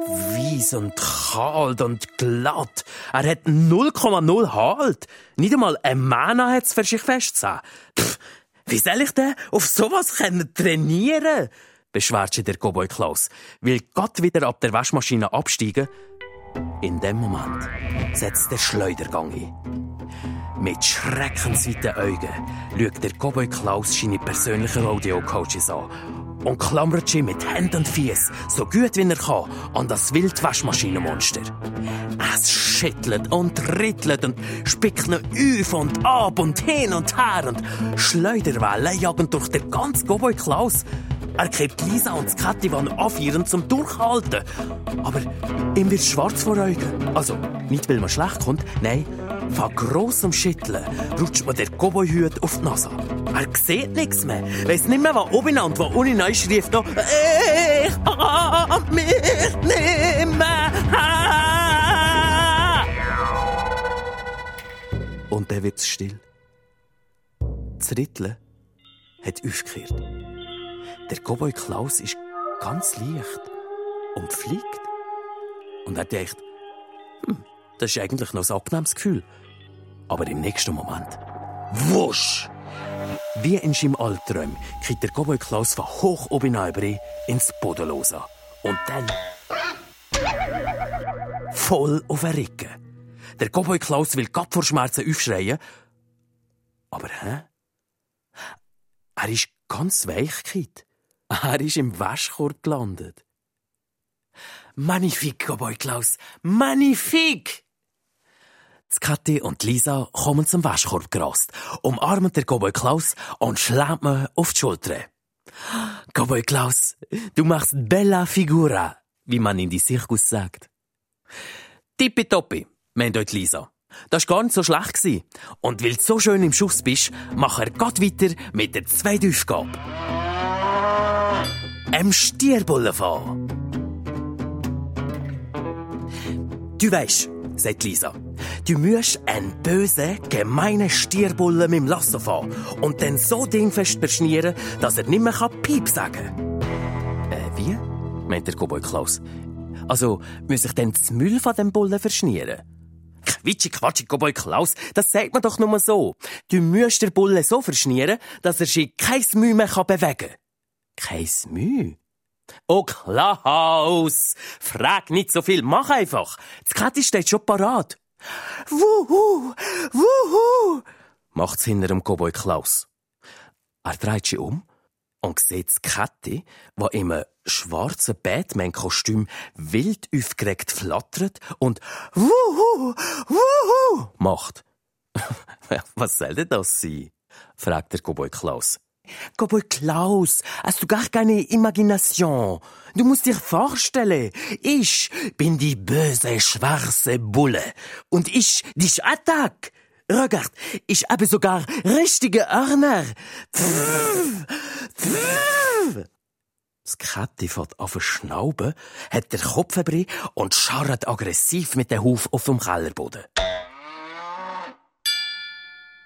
Weiss und kalt und glatt. Er hat 0,0 Halt. Nicht einmal ein Mana hat's für sich festzählen. Pff, wie soll ich denn auf sowas können trainieren? beschwert sich der Cowboy Klaus. Will Gott wieder ab der Waschmaschine absteigen? In dem Moment setzt der Schleudergang ein. Mit schreckensweiten Augen schaut der Cowboy Klaus seine persönlichen Audio-Coaches an und klammert sie mit Händen und Fies so gut wie er kann an das Wildwaschmaschinenmonster. Es schüttelt und rittelt und spickt noch auf und ab und hin und her und Schleuderwellen jagen durch den ganzen Cowboy Klaus. Er kippt Lisa und das Kattiwan anführen zum Durchhalten. Aber ihm wird schwarz vor Augen. Also, nicht weil man schlecht kommt, nein, von grossem Schütteln rutscht man der Cowboy-Hut auf die Nase. Er sieht nichts mehr, weiss nicht mehr, was oben und was unten neu schrieft noch «Ich hab mich nicht mehr!» Und dann wird's still. Das Ritteln hat aufgehört. Der Cowboy Klaus ist ganz leicht und fliegt. Und er denkt, hm, das ist eigentlich noch ein angenehmes Gefühl. Aber im nächsten Moment, wusch! Wie in seinem Albtraum kriegt der Cowboy Klaus von hoch oben über ins Bodenlose. Und dann... Voll auf den Rücken. Der Cowboy Klaus will grad vor Schmerzen aufschreien. Aber hä? Er ist ganz weich, Kid. Er ist im Waschkorb gelandet. Magnifik, Cowboy Klaus. Magnifik! Kathi und Lisa kommen zum Waschkorb gerast, umarmen der Cowboy Klaus und schlägt mir auf die Schulter. Cowboy Klaus, du machst bella figura, wie man in die Zirkus sagt. Tippitoppi, meint euch Lisa. Das war gar nicht so schlecht. Und weil du so schön im Schuss bist, mach er grad weiter mit der zweiten Aufgabe. Stierbullen fahren. Du weisst, sagt Lisa, du musst einen bösen, gemeinen Stierbullen mit dem Lasso fahren und dann so dingfest beschnieren, dass er nicht mehr Piep sagen kann. Äh, wie? meint der Cowboy Klaus. Also, muss ich dann das Müll von dem Bullen verschnieren? Quitschi, Quatschi, Cowboy Klaus, das sagt man doch nur so. Du musst den Bullen so verschnieren, dass er sich kein Mühe mehr bewegen kann. Kein Mühe? Oh Klaus, frag nicht so viel, mach einfach. Das Kette steht schon parat. Wuhu, wuhu, macht's hinter dem Cowboy Klaus. Er dreht sich um und sieht die Kette, die im schwarzen Batman-Kostüm wild aufgeregt flattert und wuhu, wuhu macht. Was soll denn das sein? fragt der Cowboy Klaus. Cowboy Klaus, hast du gar keine Imagination? Du musst dir vorstellen, ich bin die böse schwarze Bulle und ich dich attack. Regard, ich habe sogar richtige Hörner. Das Kätti fährt auf Schnauben, hat den Kopf verbrannt und scharrt aggressiv mit dem Huf auf dem Kellerboden.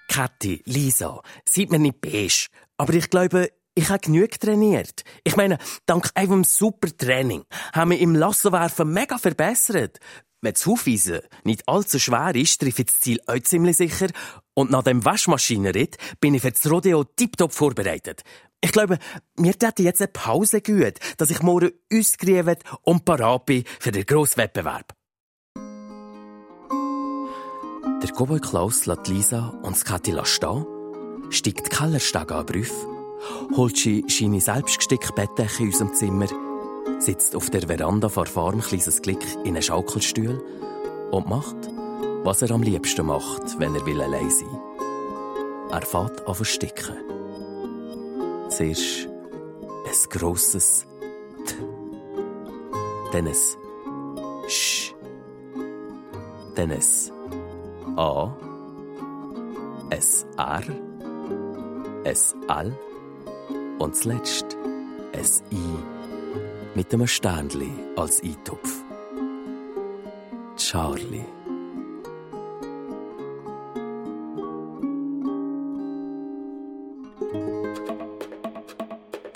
Kathi, Lisa, seid mir nicht beige, aber ich glaube, ich habe genug trainiert. Ich meine, dank einem super Training haben wir im Lassowerfen mega verbessert. Wenn das Hufeisen nicht allzu schwer ist, treffe ich das Ziel auch ziemlich sicher. Und nach dem Waschmaschinenritt bin ich für das Rodeo tiptop vorbereitet. Ich glaube, mir täte jetzt eine Pause gut, dass ich morgen ausgerufen und parat bin für den grossen Wettbewerb. Der Cowboy Klaus lässt Lisa und das Kathi stehen, steigt die Kellerstege an Brüff, holt sie seine selbstgestickte Bettdecke in unserem Zimmer, sitzt auf der Veranda vor Farm kleines Glück in einem Schaukelstuhl und macht, was er am liebsten macht, wenn er will allein sein Er fährt an versticken. Zuerst ein grosses T. Dann ein Sch. Dann ein A. Ein R. Ein L. Und zuletzt ein I mit einem Sternli als Eintopf. Charlie.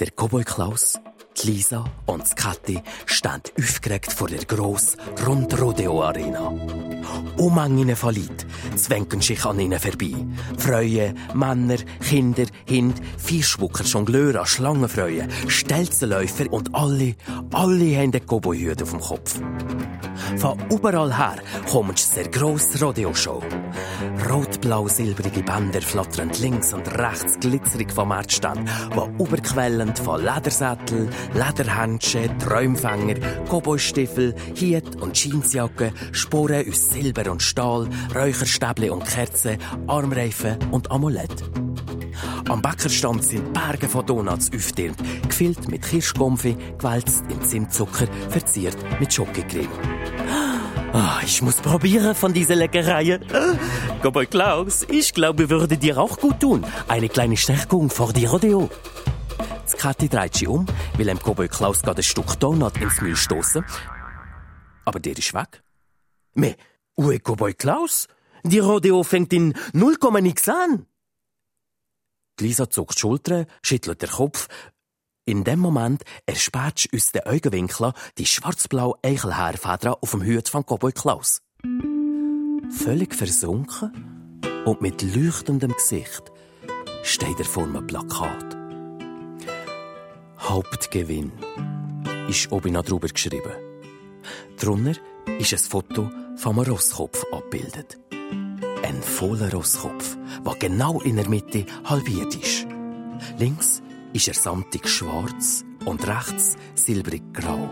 Der Cowboy Klaus, die Lisa und Kathi stehen aufgeregt vor der grossen Rund-Rodeo-Arena. Unmengen von Leuten zwängen sich an ihnen vorbei. Freuen, Männer, Kinder, Hund, Fischwucker, Jongleure, Schlangenfreuen, Stelzenläufer und alle, alle haben den Cowboy-Hut auf dem Kopf. Von überall her kommt zur grossen Rodeo-Show. Rot-blau-silbrige Bänder flattern links und rechts glitzerig vom Marktstand, die überquellend von Ledersättel, Lederhändchen, Träumfänger, Cowboystiefel, Hiet und Jeansjacke, Sporen aus Silber und Stahl, Räucherstäbli und Kerzen, Armreifen und Amulett. Am Bäckerstand sind Berge von Donuts aufgetürmt, gefüllt mit Kirschkonfi, gewälzt in Zimtzucker, verziert mit Schokocreme. Ah, ich muss probieren von dieser Leckereien. Cowboy Klaus, ich glaube, würde dir auch gut tun. Eine kleine Stärkung vor die Rodeo. Das Kathi dreht sich um, will dem Cowboy Klaus gerade ein Stück Donut ins Müll stoßen. Aber der ist weg. Me, ue Cowboy Klaus? Die Rodeo fängt in 0, nix an. Lisa zuckt die Schultern, schüttelt den Kopf. In dem Moment erspäht aus den Augenwinkeln die schwarz-blau Eichelhaarfeder auf dem Hut von Cowboy Klaus. Völlig versunken und mit leuchtendem Gesicht steht er vor einem Plakat. Hauptgewinn ist oben noch drüber geschrieben. Drunter ist ein Foto vom Rosskopf abgebildet. Ein voller Rosskopf, der genau in der Mitte halbiert ist. Links ist er samtig schwarz und rechts silbrig grau.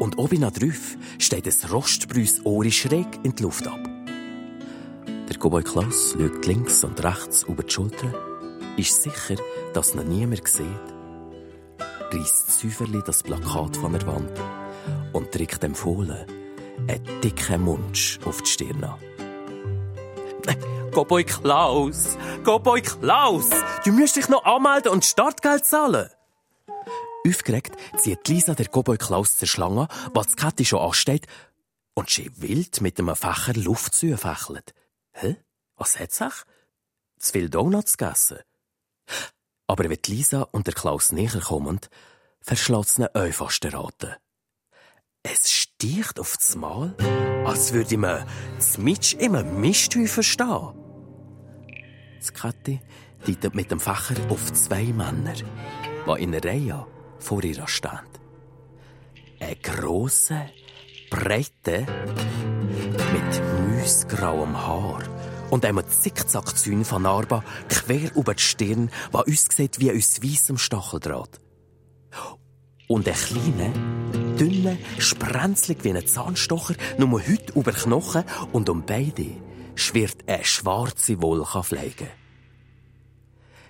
Und oben drauf steht ein rostbrüs Ohr schräg in die Luft ab. Der Cowboy Klaus schaut links und rechts über die Schulter, ist sicher, dass noch niemand sieht, reißt Säuferli das Plakat von der Wand und drückt dem Fohlen einen dicken Munsch auf die Stirn an. Cowboy Klaus! Cowboy Klaus! Du musst dich noch anmelden und Startgeld zahlen! Aufgeregt zieht Lisa der Cowboy Klaus zur Schlange, was Kathi schon ansteht, und sie wild mit einem Fächer Luft zufächelt. Hä? Was hat's sich? Zu viel Donuts gegessen? Aber wenn Lisa und der Klaus näher kommen, verschlägt es euch fast erraten. Es sticht auf das Mal, als würde man Mitsch im Misthäufen stehen. Das Kathi deutet mit dem Fächer auf zwei Männer, die in einer Reihe vor ihr stehen. Ein grosser, breiter, mit müsgrauem Haar und einem Zickzackzäun von Narba quer über die Stirn, was uns sieht wie aus weissem Stacheldraht. Und ein kleiner, dünner, sprenzlig wie ein Zahnstocher, nur heute über Knochen und um beide schwirrt eine schwarze Wolkenfliege.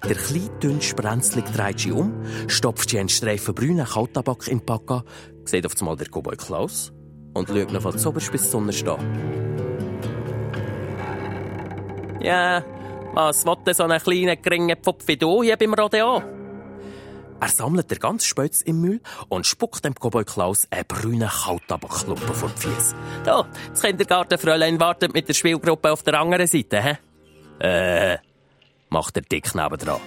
Der kleine, dünne Sprenzlig dreht sich um, stopft sich einen Streifen brünen Kalttabak in die Packe, sieht auf einmal der Cowboy Klaus und schaut noch von Zoberst bis Sonne stehen. Ja, was will denn so ein kleiner, geringer Pfupf wie du hier beim Rodeo? Er sammelt den ganzen Spötz im Müll und spuckt dem Cowboy Klaus einen brünen Kalttabakklumpen vor die Füße. Da, das Kindergartenfräulein wartet mit der Spielgruppe auf der anderen Seite, hä? Äh, macht er dick nebendran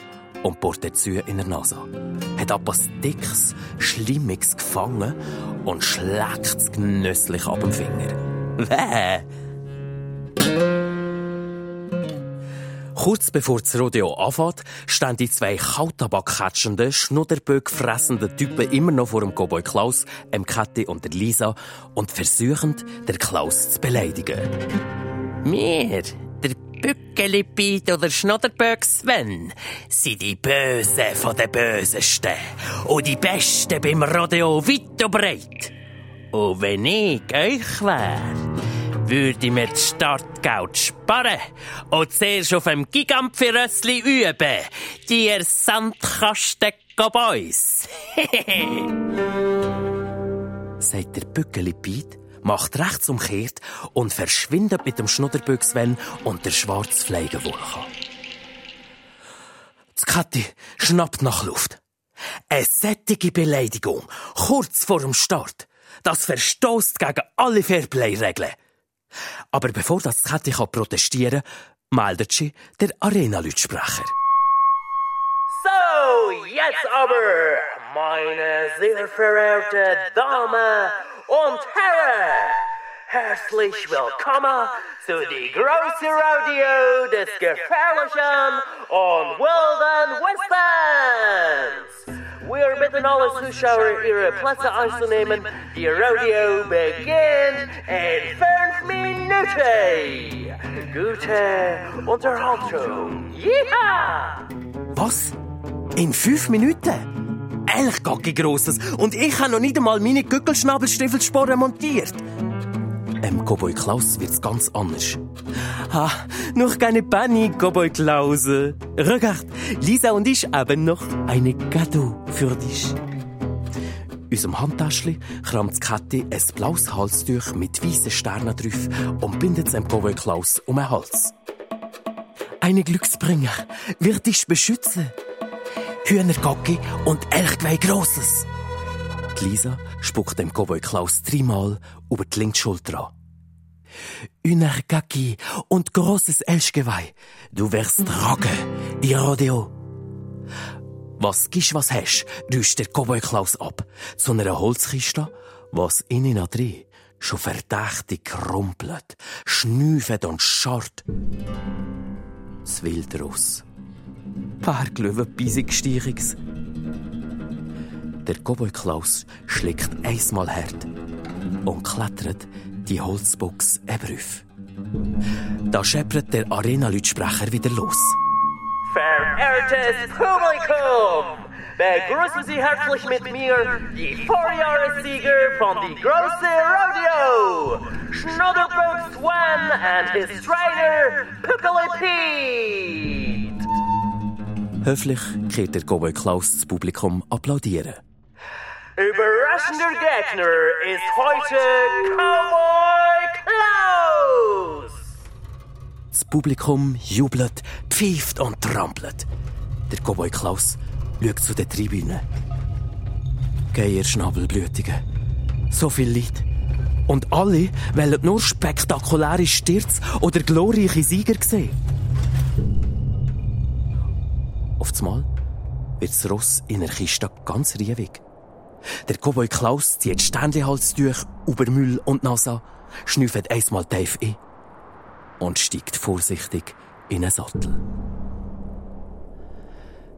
und bohrt der zu in der Nase. Hat etwas Dickes, Schlimmiges gefangen und schlägt es genüsslich ab dem Finger. Wäh! Kurz bevor das Rodeo anfängt, stehen die zwei Kautabak-catchenden, Schnudderböck fressenden Typen immer noch vor dem Cowboy Klaus, dem Kathi und der Lisa und versuchen, der Klaus zu beleidigen. Wir, der Bückelipied oder Schnodderböck Sven, sind die Bösen von den Bösesten und die Besten beim Rodeo weit und breit. Und wenn ich euch wäre, würde mir die Startgeld sparen und zuerst auf dem Gigampfirössli üben. Die Sandkasten Boys. sagt der Bückeli Piet, macht rechts umkehrt und verschwindet mit dem Schnudderbüchswen und der schwarzen Fleigenwolke. Das Kathi schnappt nach Luft. Eine sättige Beleidigung, kurz vor dem Start. Das verstößt gegen alle Fairplay-Regeln. Aber bevor das Kathi protestieren kann, meldet sie der Arena-Lütsprecher. So, jetzt aber, meine sehr verehrte Damen und Herren, herzlich willkommen zu die große Radio des gefährlichen und wilden Westlands. Wir bitten alle Zuschauer, ihre Plätze einzunehmen. Die Radio beginnt in fünf Minuten. Gute Unterhaltung. Ja! Was? In fünf Minuten? Elchgacki grosses. Und ich habe noch nicht einmal meine Gückelschnabelstiefelsporen montiert. Em Cowboy Klaus wird's ganz anders. Ah, noch keine Panik, Cowboy Klause. Regarde, Lisa und ich haben noch eine Gado für dich. Unserem Handtaschli kramt Kathi ein blaues Halstuch mit weißen Sternen drauf und bindet es Cowboy Klaus um den Hals. Eine Glücksbringer wird dich beschützen. Hühnergocki und Elchgeweih Grosses. Die Lisa spuckt dem Cowboy Klaus dreimal über die linke Schulter an. Hühnergocki und grosses Elchgeweih, du wirst tragen, die Rodeo. Was gisch was hast, rüscht der Cowboy Klaus ab, zu einer Holzkiste, was innen drin schon verdächtig krumpelt, schnüffet und scharrt. Das Wildross. Berglöwe Bisigsteichungs. Der Cowboy Klaus schlägt einmal hart und klettert die Holzbox ebrauf. Da scheppert der Arena-Lütsprecher wieder los. Verehrtes Publikum! Begrüßen Sie herzlich mit mir die Vorjahressieger von die große Rodeo! Schnuddelberg Swan and his trainer, Piccolo Pete! Höflich kehrt der Cowboy Klaus das Publikum applaudieren. Überraschender Gegner ist heute Cowboy Klaus! Das Publikum jubelt, pfeift und trampelt. Der Cowboy Klaus schaut zu der Tribüne. Geier Schnabelblütige. So viel Leid. Und alle wollen nur spektakuläre Stirz oder glorreiche Sieger sehen. Auf einmal wird das Ross in der Kiste ganz riewig. Der Cowboy Klaus zieht Ständehalstuch über Müll und Nase, schnüffelt einmal tief ein und steigt vorsichtig in einen Sattel.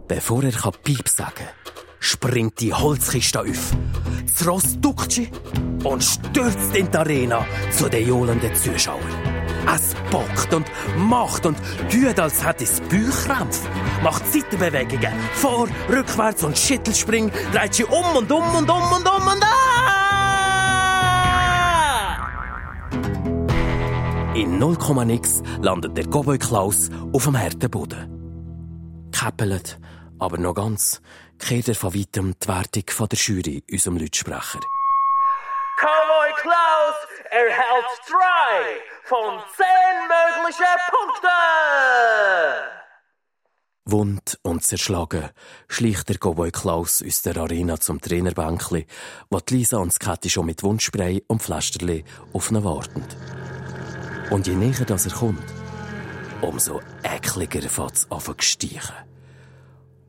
Bevor er Piep sagen kann, springt die Holzkiste auf. Das Ross duckt und stürzt in die Arena zu den johlenden Zuschauern. Es bockt und macht und tut, als hätte es Bauchkrampf. Macht Seitenbewegungen, vor, rückwärts und Schüttelspringen, dreht sie um und um und um und um und ah! In 0, nix landet der Cowboy Klaus auf dem harten Boden. Käppelt, aber noch ganz, kehrt er von weitem die Wertung von der Jury, unserem Lautsprecher. Cowboy Klaus erhält drei von zehn möglichen Punkten! Wund und zerschlagen schleicht der Cowboy Klaus aus der Arena zum Trainerbänkli, wo die Lisa und Kathi schon mit Wundspray und Pflasterli auf ihn warten. Und je näher das er kommt, umso ekliger fängt es an zu.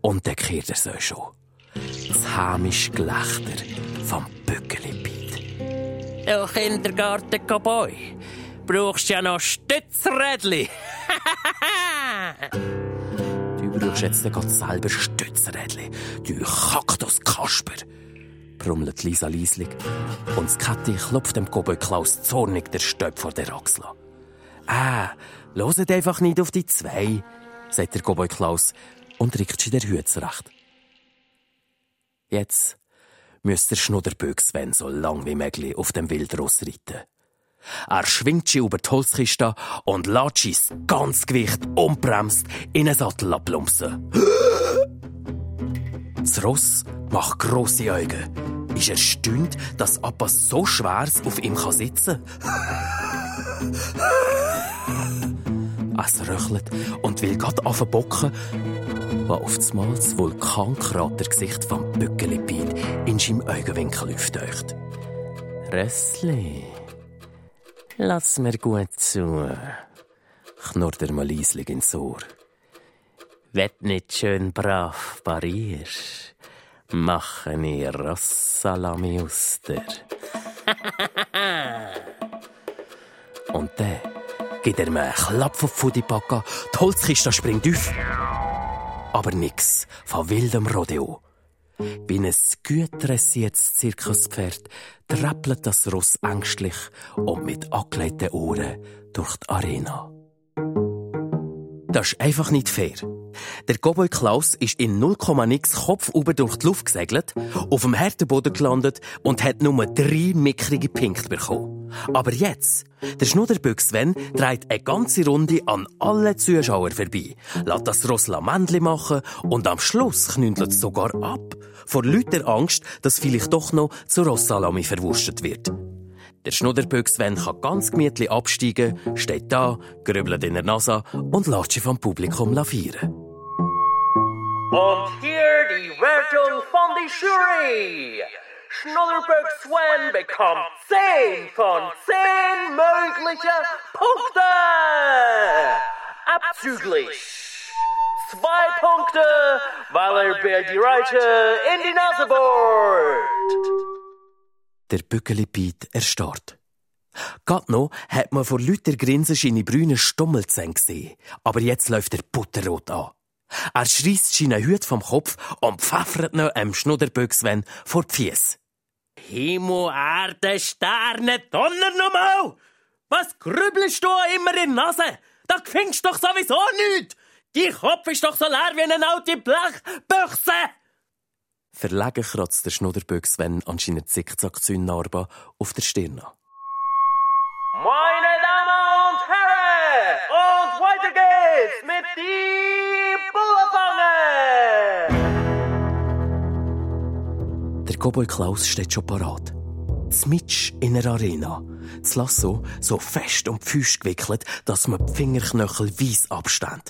Und dann kehrt er so schon. Das hämische Gelächter vom Bückeli-Piet. Du Kindergarten-Cowboy, brauchst ja noch Stützrädli. du brauchst jetzt gerade selber Stützrädli, du Kaktus-Kasper. brummelt Lisa leislich. Und das Kathi klopft dem Cowboy Klaus zornig der Stöp vor der Achsel. Ah, loset einfach nicht auf die zwei, sagt der Cowboy Klaus und rickt sich der Hüte zurecht. Jetzt müsst der Schnudderböck Sven so lang wie möglich auf dem Wildross reiten. Er schwingt sie über die Holzkiste und lässt das ganze Gewicht unbremst in einen Sattel ablumpsen. Das Ross macht grosse Augen. Ist erstaunt, dass Appa so schweres auf ihm sitzen kann. Es röchelt und will grad bocken, wo auf das Mal das Vulkankratergesicht vom Bückelipin in seinem Augenwinkel auftaucht. Rössli, lass mir gut zu, knurrt er mal leislich ins Ohr. Wenn nicht schön brav parierst, mache ich Rossalami aus dir. Und dann gibt er mir einen Klapp von Fudipaka, die Holzkiste springt auf. Aber nix von wildem Rodeo. Wie ein gut dressiertes Zirkuspferd trappelt das Ross ängstlich und mit angelegten Ohren durch die Arena. Das ist einfach nicht fair. Der Cowboy Klaus ist in 0, nix Kopf über durch die Luft gesegelt, auf dem harten Boden gelandet und hat nur drei mickrige Punkte bekommen. Aber jetzt, der Schnudderbüchs Sven dreht eine ganze Runde an alle Zuschauer vorbei, lässt das Rossla Männli machen und am Schluss knündelt es sogar ab. Vor lauter Angst, dass vielleicht doch noch zu Rossalami verwurstet wird. Der Schnudderbüchs Sven kann ganz gemütlich absteigen, steht da, grübelt in der Nase und lässt sich vom Publikum lavieren. Und hier die Wertung von die Jury. Schnullerberg Sven bekommt 10 von 10 mögliche Punkte. Abzüglich. Zwei Punkte, weil er bei die Reite in die Nase bohrt. Der Bückeli Piet erstarrt. Gerade noch hat man vor lauter Grinsen seine brünen Stummelzähne gesehen. Aber jetzt läuft er butterrot an. Er schreisst seinen Hut vom Kopf und pfeffert noch einem Schnudderböckswen vor die Fies. Himmel, Erde, Sterne, Donner nochmal! Was grübelst du immer in der Nase? Da findest doch sowieso nichts! Dein Kopf ist doch so leer wie eine alte Blechbüchse! Verlegen kratzt der Schnudderböckswen an seiner Zickzack-Zünnarbe auf der Stirn an. Meine Damen und Herren, und weiter geht's mit die Bullerfange! Der Cowboy Klaus steht schon parat. Zmitsch in der Arena. Das Lasso so fest um die Füße gewickelt, dass man die Fingerknöchel weiss abstehen.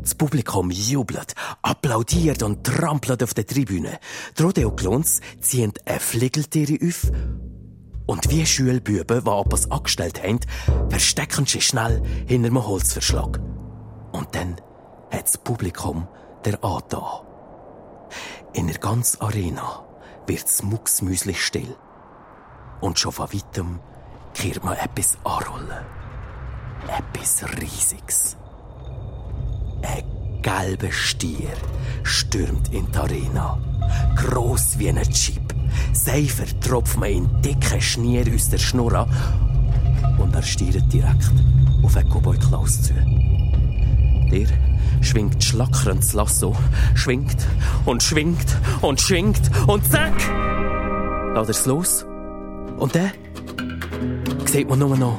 Das Publikum jubelt, applaudiert und trampelt auf der Tribüne. Die Rodeo-Klons ziehen ein Fliegeltiere auf und wie Schulbüben, die etwas angestellt haben, verstecken sie schnell hinter einem Holzverschlag. Und dann hat das Publikum der Ata. In der ganzen Arena wird es mucksmüslich still. Und schon von weitem kehrt man etwas anrollen. Etwas Riesiges. Ein gelber Stier stürmt in die Arena. Gross wie ein Jeep. Seifer tropft man in dicke Schnier aus der Schnur und er stiert direkt auf einen Cowboy Klaus zu. Der schwingt schlackernd das Lasso, schwingt und schwingt und schwingt und zack! Lässt er's los. Und dann sieht man nur noch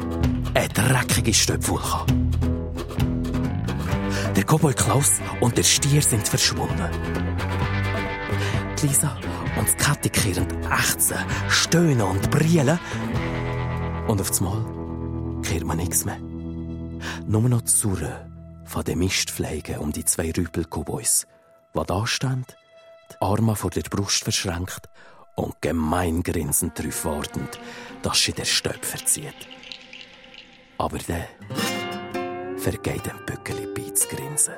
eine dreckige Stöpfwulche. Der Cowboy Klaus und der Stier sind verschwunden. Lisa und das Katte kehren ächzen, stöhnen und brillen. Und auf das Mal kehrt man nichts mehr. Nur noch die Surre von den Mistpflegen um die zwei Rüpel-Cowboys, die da stehen, die Arme vor der Brust verschränkt und gemein grinsend darauf wartend, dass sie der Stöp verzieht. Aber der vergeht dem Bückeli zu grinsen.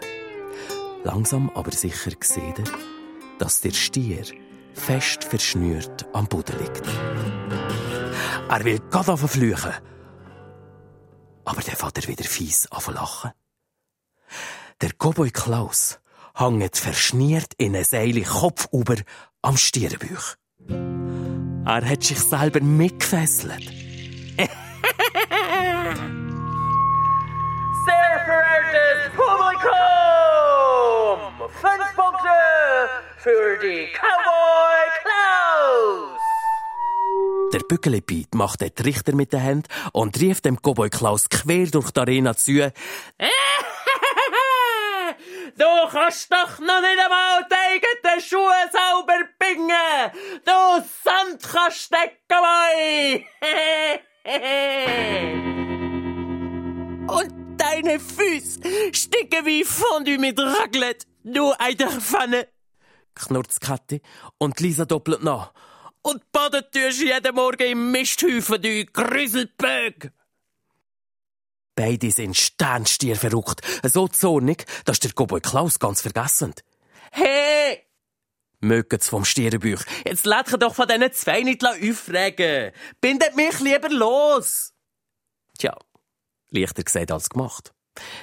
Langsam aber sicher sieht er, dass der Stier fest verschnürt am Boden liegt. Er will gerade fluchen. Aber der Vater wieder fies lachen. Der Cowboy Klaus hängt verschniert in ein Seil Kopf über am Stierenbüch. Er hat sich selber mitgefesselt. Sehr verehrtes Publikum! Fünf Punkte für die Cowboy Klaus! Der Bückelepiet macht den Trichter mit den Händen und rief dem Cowboy Klaus quer durch die Arena zu. Du kannst doch noch nicht einmal die eigenen Schuhe sauber bingen! Du Sandkastenboy! Und deine Füße sticken wie Fondue mit Raclette, du Eiderpfanne! knurrt Kathi und Lisa doppelt nach. Und badet tust jeden Morgen im Misthäufen, du Grüselbög! Beide sind Sternstier verrückt, so zornig, dass der Cowboy Klaus ganz vergessen. Hey! Mögen's vom Stierenbüch. Jetzt lädt doch von diesen zwei nicht aufregen. Bindet mich lieber los! Tja, leichter gesagt als gemacht.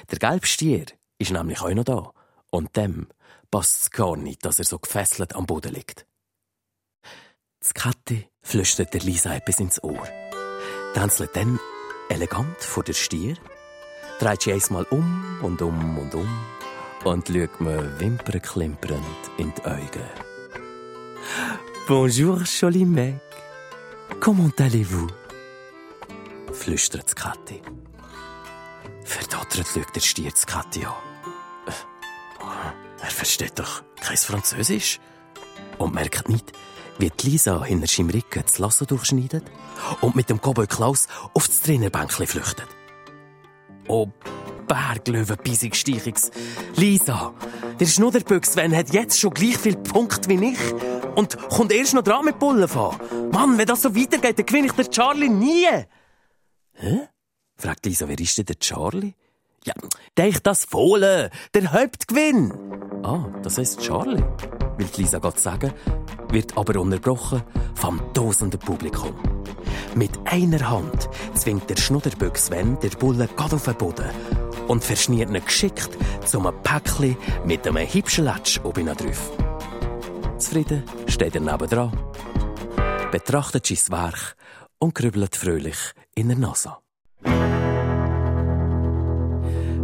Der gelbe Stier ist nämlich auch noch da. Und dem passt's gar nicht, dass er so gefesselt am Boden liegt. Das Katte flüstert der Lisa etwas ins Ohr. Tänzelt dann elegant vor der Stier, dreht sie einmal um und um und um und schaut mir wimperklimpernd in die Augen. Bonjour, jolie mec. Comment allez-vous? flüstert Kathi. Verdottert schaut der Stier das Kathi an. Er versteht doch kein Französisch. Und merkt nicht, wie die Lisa hinter seinem Rücken das Lasso durchschneidet und mit dem Cowboy Klaus auf das Trainerbänkchen flüchtet. Oh, Berglöwe, bissig Steichungs. Lisa, der Schnudderbüchs Sven hat jetzt schon gleich viel Punkte wie ich und kommt erst noch dran mit Bullen fahren. Mann, wenn das so weitergeht, dann gewinne ich der Charlie nie. Hä? fragt Lisa, wer ist denn der Charlie? Ja, denk das Fohlen, der Hauptgewinn. Ah, das heisst Charlie, will Lisa Gott sagen, wird aber unterbrochen vom tosenden Publikum. Mit einer Hand zwingt der Schnudderböck Sven der Bulle Gott auf den Boden und verschniert ihn geschickt zum Päckchen mit einem hübschen Latsch oben drauf. Zufrieden steht er nebendran, betrachtet sein Werk und grübelt fröhlich in der Nase.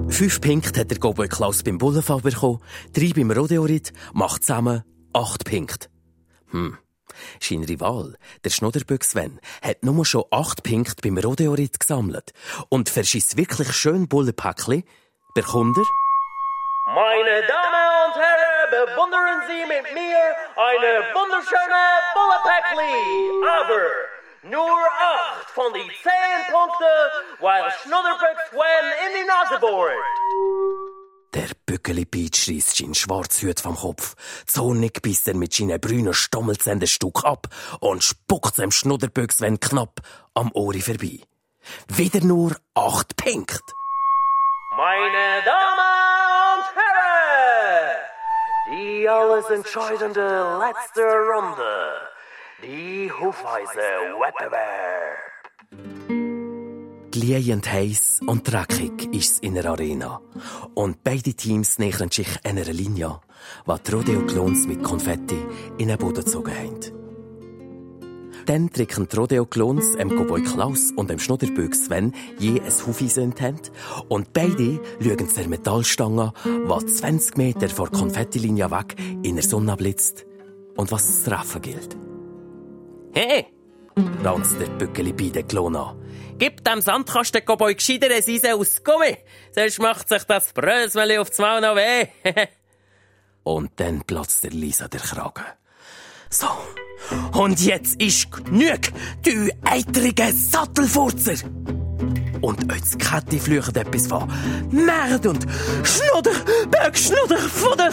Fünf Punkte hat der Cowboy Klaus beim Bullenfall bekommen, drei beim Rodeorit, macht zusammen acht Punkte. Hm. Sein Rival, der Schnodderböck Sven, hat nur schon acht Punkte beim Rodeorit gesammelt. Und verschießt wirklich schön Bullenpäckli. Bekommt er? Meine Damen und Herren, bewundern Sie mit mir eine wunderschöne Bullenpäckli. Aber nur acht von die zehn Punkte, weil Schnodderböck Sven in die Nase bohrt. Der Bückeli schreisst seinen Schwarzhut vom Kopf. Zornig bisst er mit seinen brünen Stommelzähnen ein Stück ab und spuckt dem Schnudderbüchs wenn knapp am Ohr vorbei. Wieder nur acht Punkte. Meine Damen und Herren, die alles entscheidende letzte Runde, die Hufeise-Wettbewerb. Glühend heiß und dreckig ist es in der Arena. Und beide Teams nähern sich einer Linie, die die Rodeo-Klons mit Konfetti in den Boden gezogen haben. Dann drücken die Rodeo-Klons dem Cowboy Klaus und dem Schnudderböck Sven je ein Hufeisen in und beide schauen der Metallstange, die 20 Meter vor der Konfettilinie weg in der Sonne blitzt und was zu treffen gilt. Hey! raunzt der Bückeli bei den Klon an. Gib dem Sandkasten Cowboy gescheiter ein Eisen aus Gummi, sonst macht sich das Brösmeli aufs Maul noch weh. Und dann platzt der Lisa der Kragen. So, und jetzt ist genug, du eitrige Sattelfurzer! Und euch Kette flüchen etwas von Merd und Schnudder, Berg, Schnudder, Futter!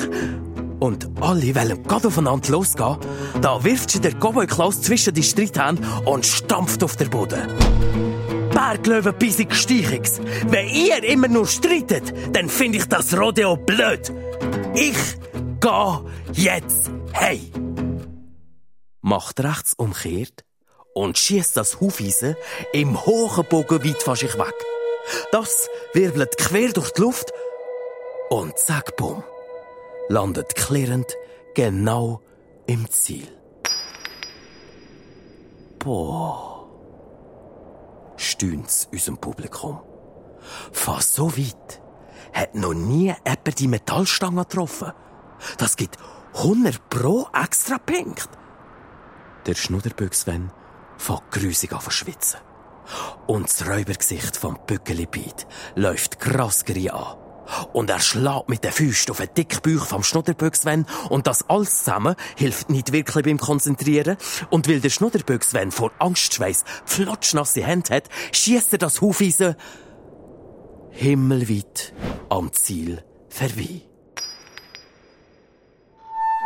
Und alle wollen gerade aufeinander losgehen. Da wirft sie der Cowboy Klaus zwischen die Streithähne und stampft auf den Boden. Berglöwen bissig Steichungs. Wenn ihr immer nur streitet, dann finde ich das Rodeo blöd. Ich geh jetzt hey. Macht rechts umkehrt und schießt das Hufeisen im hohen Bogen weit von sich weg. Das wirbelt quer durch die Luft und zack, bumm, landet klirrend genau im Ziel. Boah, stöhnt's unserem Publikum. Fast so weit hat noch nie jemand die Metallstange getroffen. Das gibt 100 pro extra Punkt. Der Schnudderböck Sven fängt grusig an verschwitzen. Und das Räubergesicht vom Bückeli Piet läuft Grasgerie an. Und er schlägt mit den Füßen auf den dicken Bauch vom Schnudderböck und das alles zusammen hilft nicht wirklich beim Konzentrieren. Und weil der Schnudderböck vor Angstschweiß flotschnasse Hände hat, schießt er das Hufeisen himmelweit am Ziel vorbei.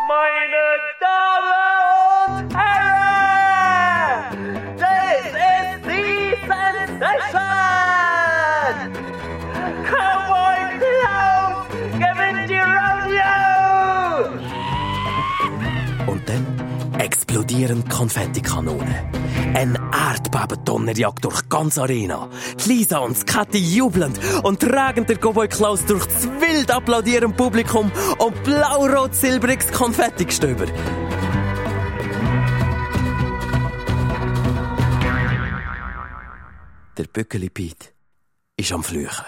Meine Damen und Herren, dann explodieren Konfettikanonen. Ein Erdbebendonner jagt durch ganz Arena. Lisa und Kathi jubelnd und tragen der Cowboy Klaus durch das wild applaudierende Publikum und blau-rot-silbriges Konfettigestöber. Der Bückeli Piet ist am Flüchen.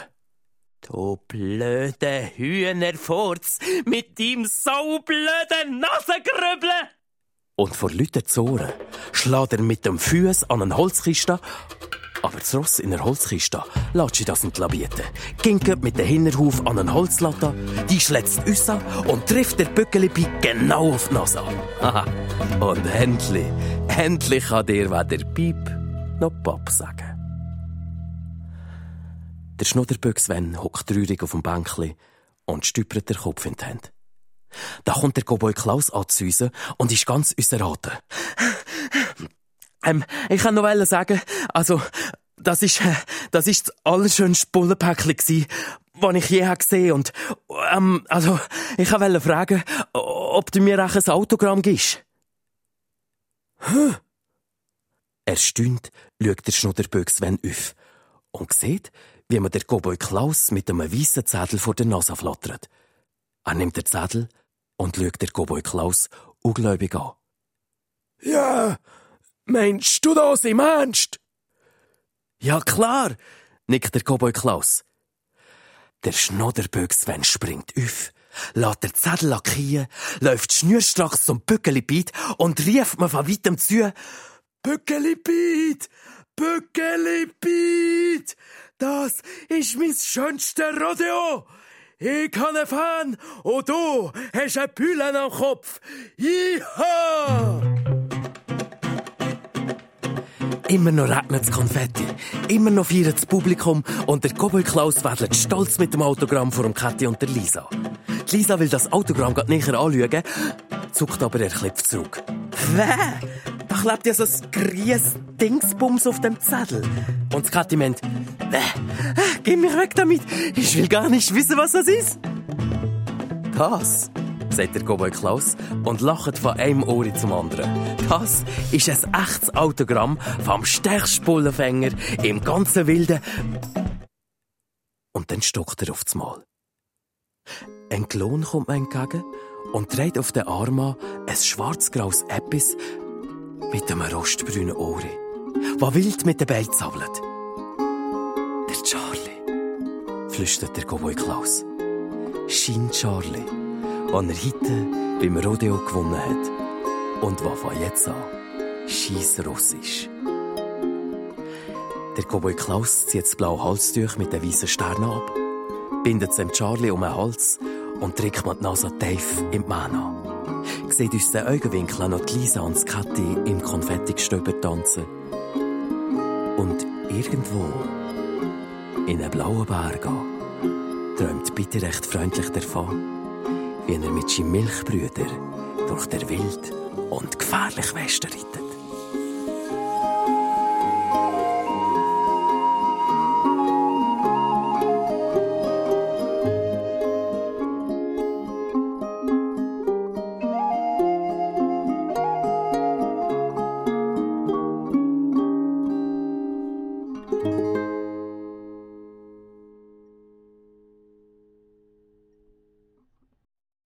Du blöde Hühnerfurz mit deinem saublöden Nasengrübeln! Und vor Leuten zu Ohren schlägt er mit dem Fuß an einen Holzkiste, aber das Ross in der Holzkiste lässt sich das nicht bieten. Ginket mit dem Hinterhuf an einen Holzlatte, die schlägt uns und trifft der Bückelipi genau auf die Nase. Haha. und endlich, endlich kann dir weder Piep noch Papp sagen. Der Schnudderböck Sven hockt traurig auf dem Bänkli und stüppert den Kopf in die Hände. Da kommt der Cowboy Klaus anzuhäusen und ist ganz ausser Atem. Ähm, ich kann noch sagen, also, das ist, äh, das ist das allerschönste Bullenpäckchen das ich je gesehen und, ähm, also, ich wollte fragen, ob du mir auch ein Autogramm gibst. Hä? Erstaunt schaut der Schnudderböck Sven auf und sieht, wie man der Cowboy Klaus mit einem weißen Zettel vor der Nase flattert. Er nimmt den Zettel und schaut der Cowboy Klaus ungläubig an. Ja, meinst du das im Ernst? Ja, klar, nickt der Cowboy Klaus. Der Schnodderböck springt auf, lässt den Zettel lackieren, läuft schnürstracks zum Bückeli und rief mir von weitem zu, Bückeli Piet! Bückeli Piet! Das ist mein schönster Rodeo! Ich kann Fan und du hast ein Püllen am Kopf. Jiha! Immer noch regnet das Konfetti. Immer noch feiert das Publikum und der Cowboy Klaus wedelt stolz mit dem Autogramm vor dem Kathi und der Lisa. Die Lisa will das Autogramm grad näher anschauen, zuckt aber erklippt zurück. Wer? Da klebt ja so ein grieses Dingsbums auf dem Zettel. Und das Kathi meint, äh, geh mich weg damit. Ich will gar nicht wissen, was das ist. Das, sagt der Cowboy Klaus und lacht von einem Ohr zum anderen. Das ist ein echtes Autogramm vom stärksten im ganzen Wilden. Und dann stockt er aufs Mal. Ein Klon kommt mir entgegen und dreht auf den Arm an ein schwarz-graues Eppis mit einem rostbrünen Ohr, was wild mit den Beinen zappelt. Der Charlie, flüstert der Cowboy Klaus. Schein Charlie, den er heute beim Rodeo gewonnen hat und was von jetzt an Scheissross ist. Der Cowboy Klaus zieht das blaue Halstuch mit den weißen Sternen ab, bindet es Charlie um den Hals und drückt mir die Nase tief in die Mähne. Sieht uns den Augenwinkel noch die Lisa und Kathi im Konfettigestöber tanzen. Und irgendwo in einen blauen Berg träumt bitte recht freundlich davon, wie er mit seinem Milchbrüder durch der Wild und gefährlich Westen reitet.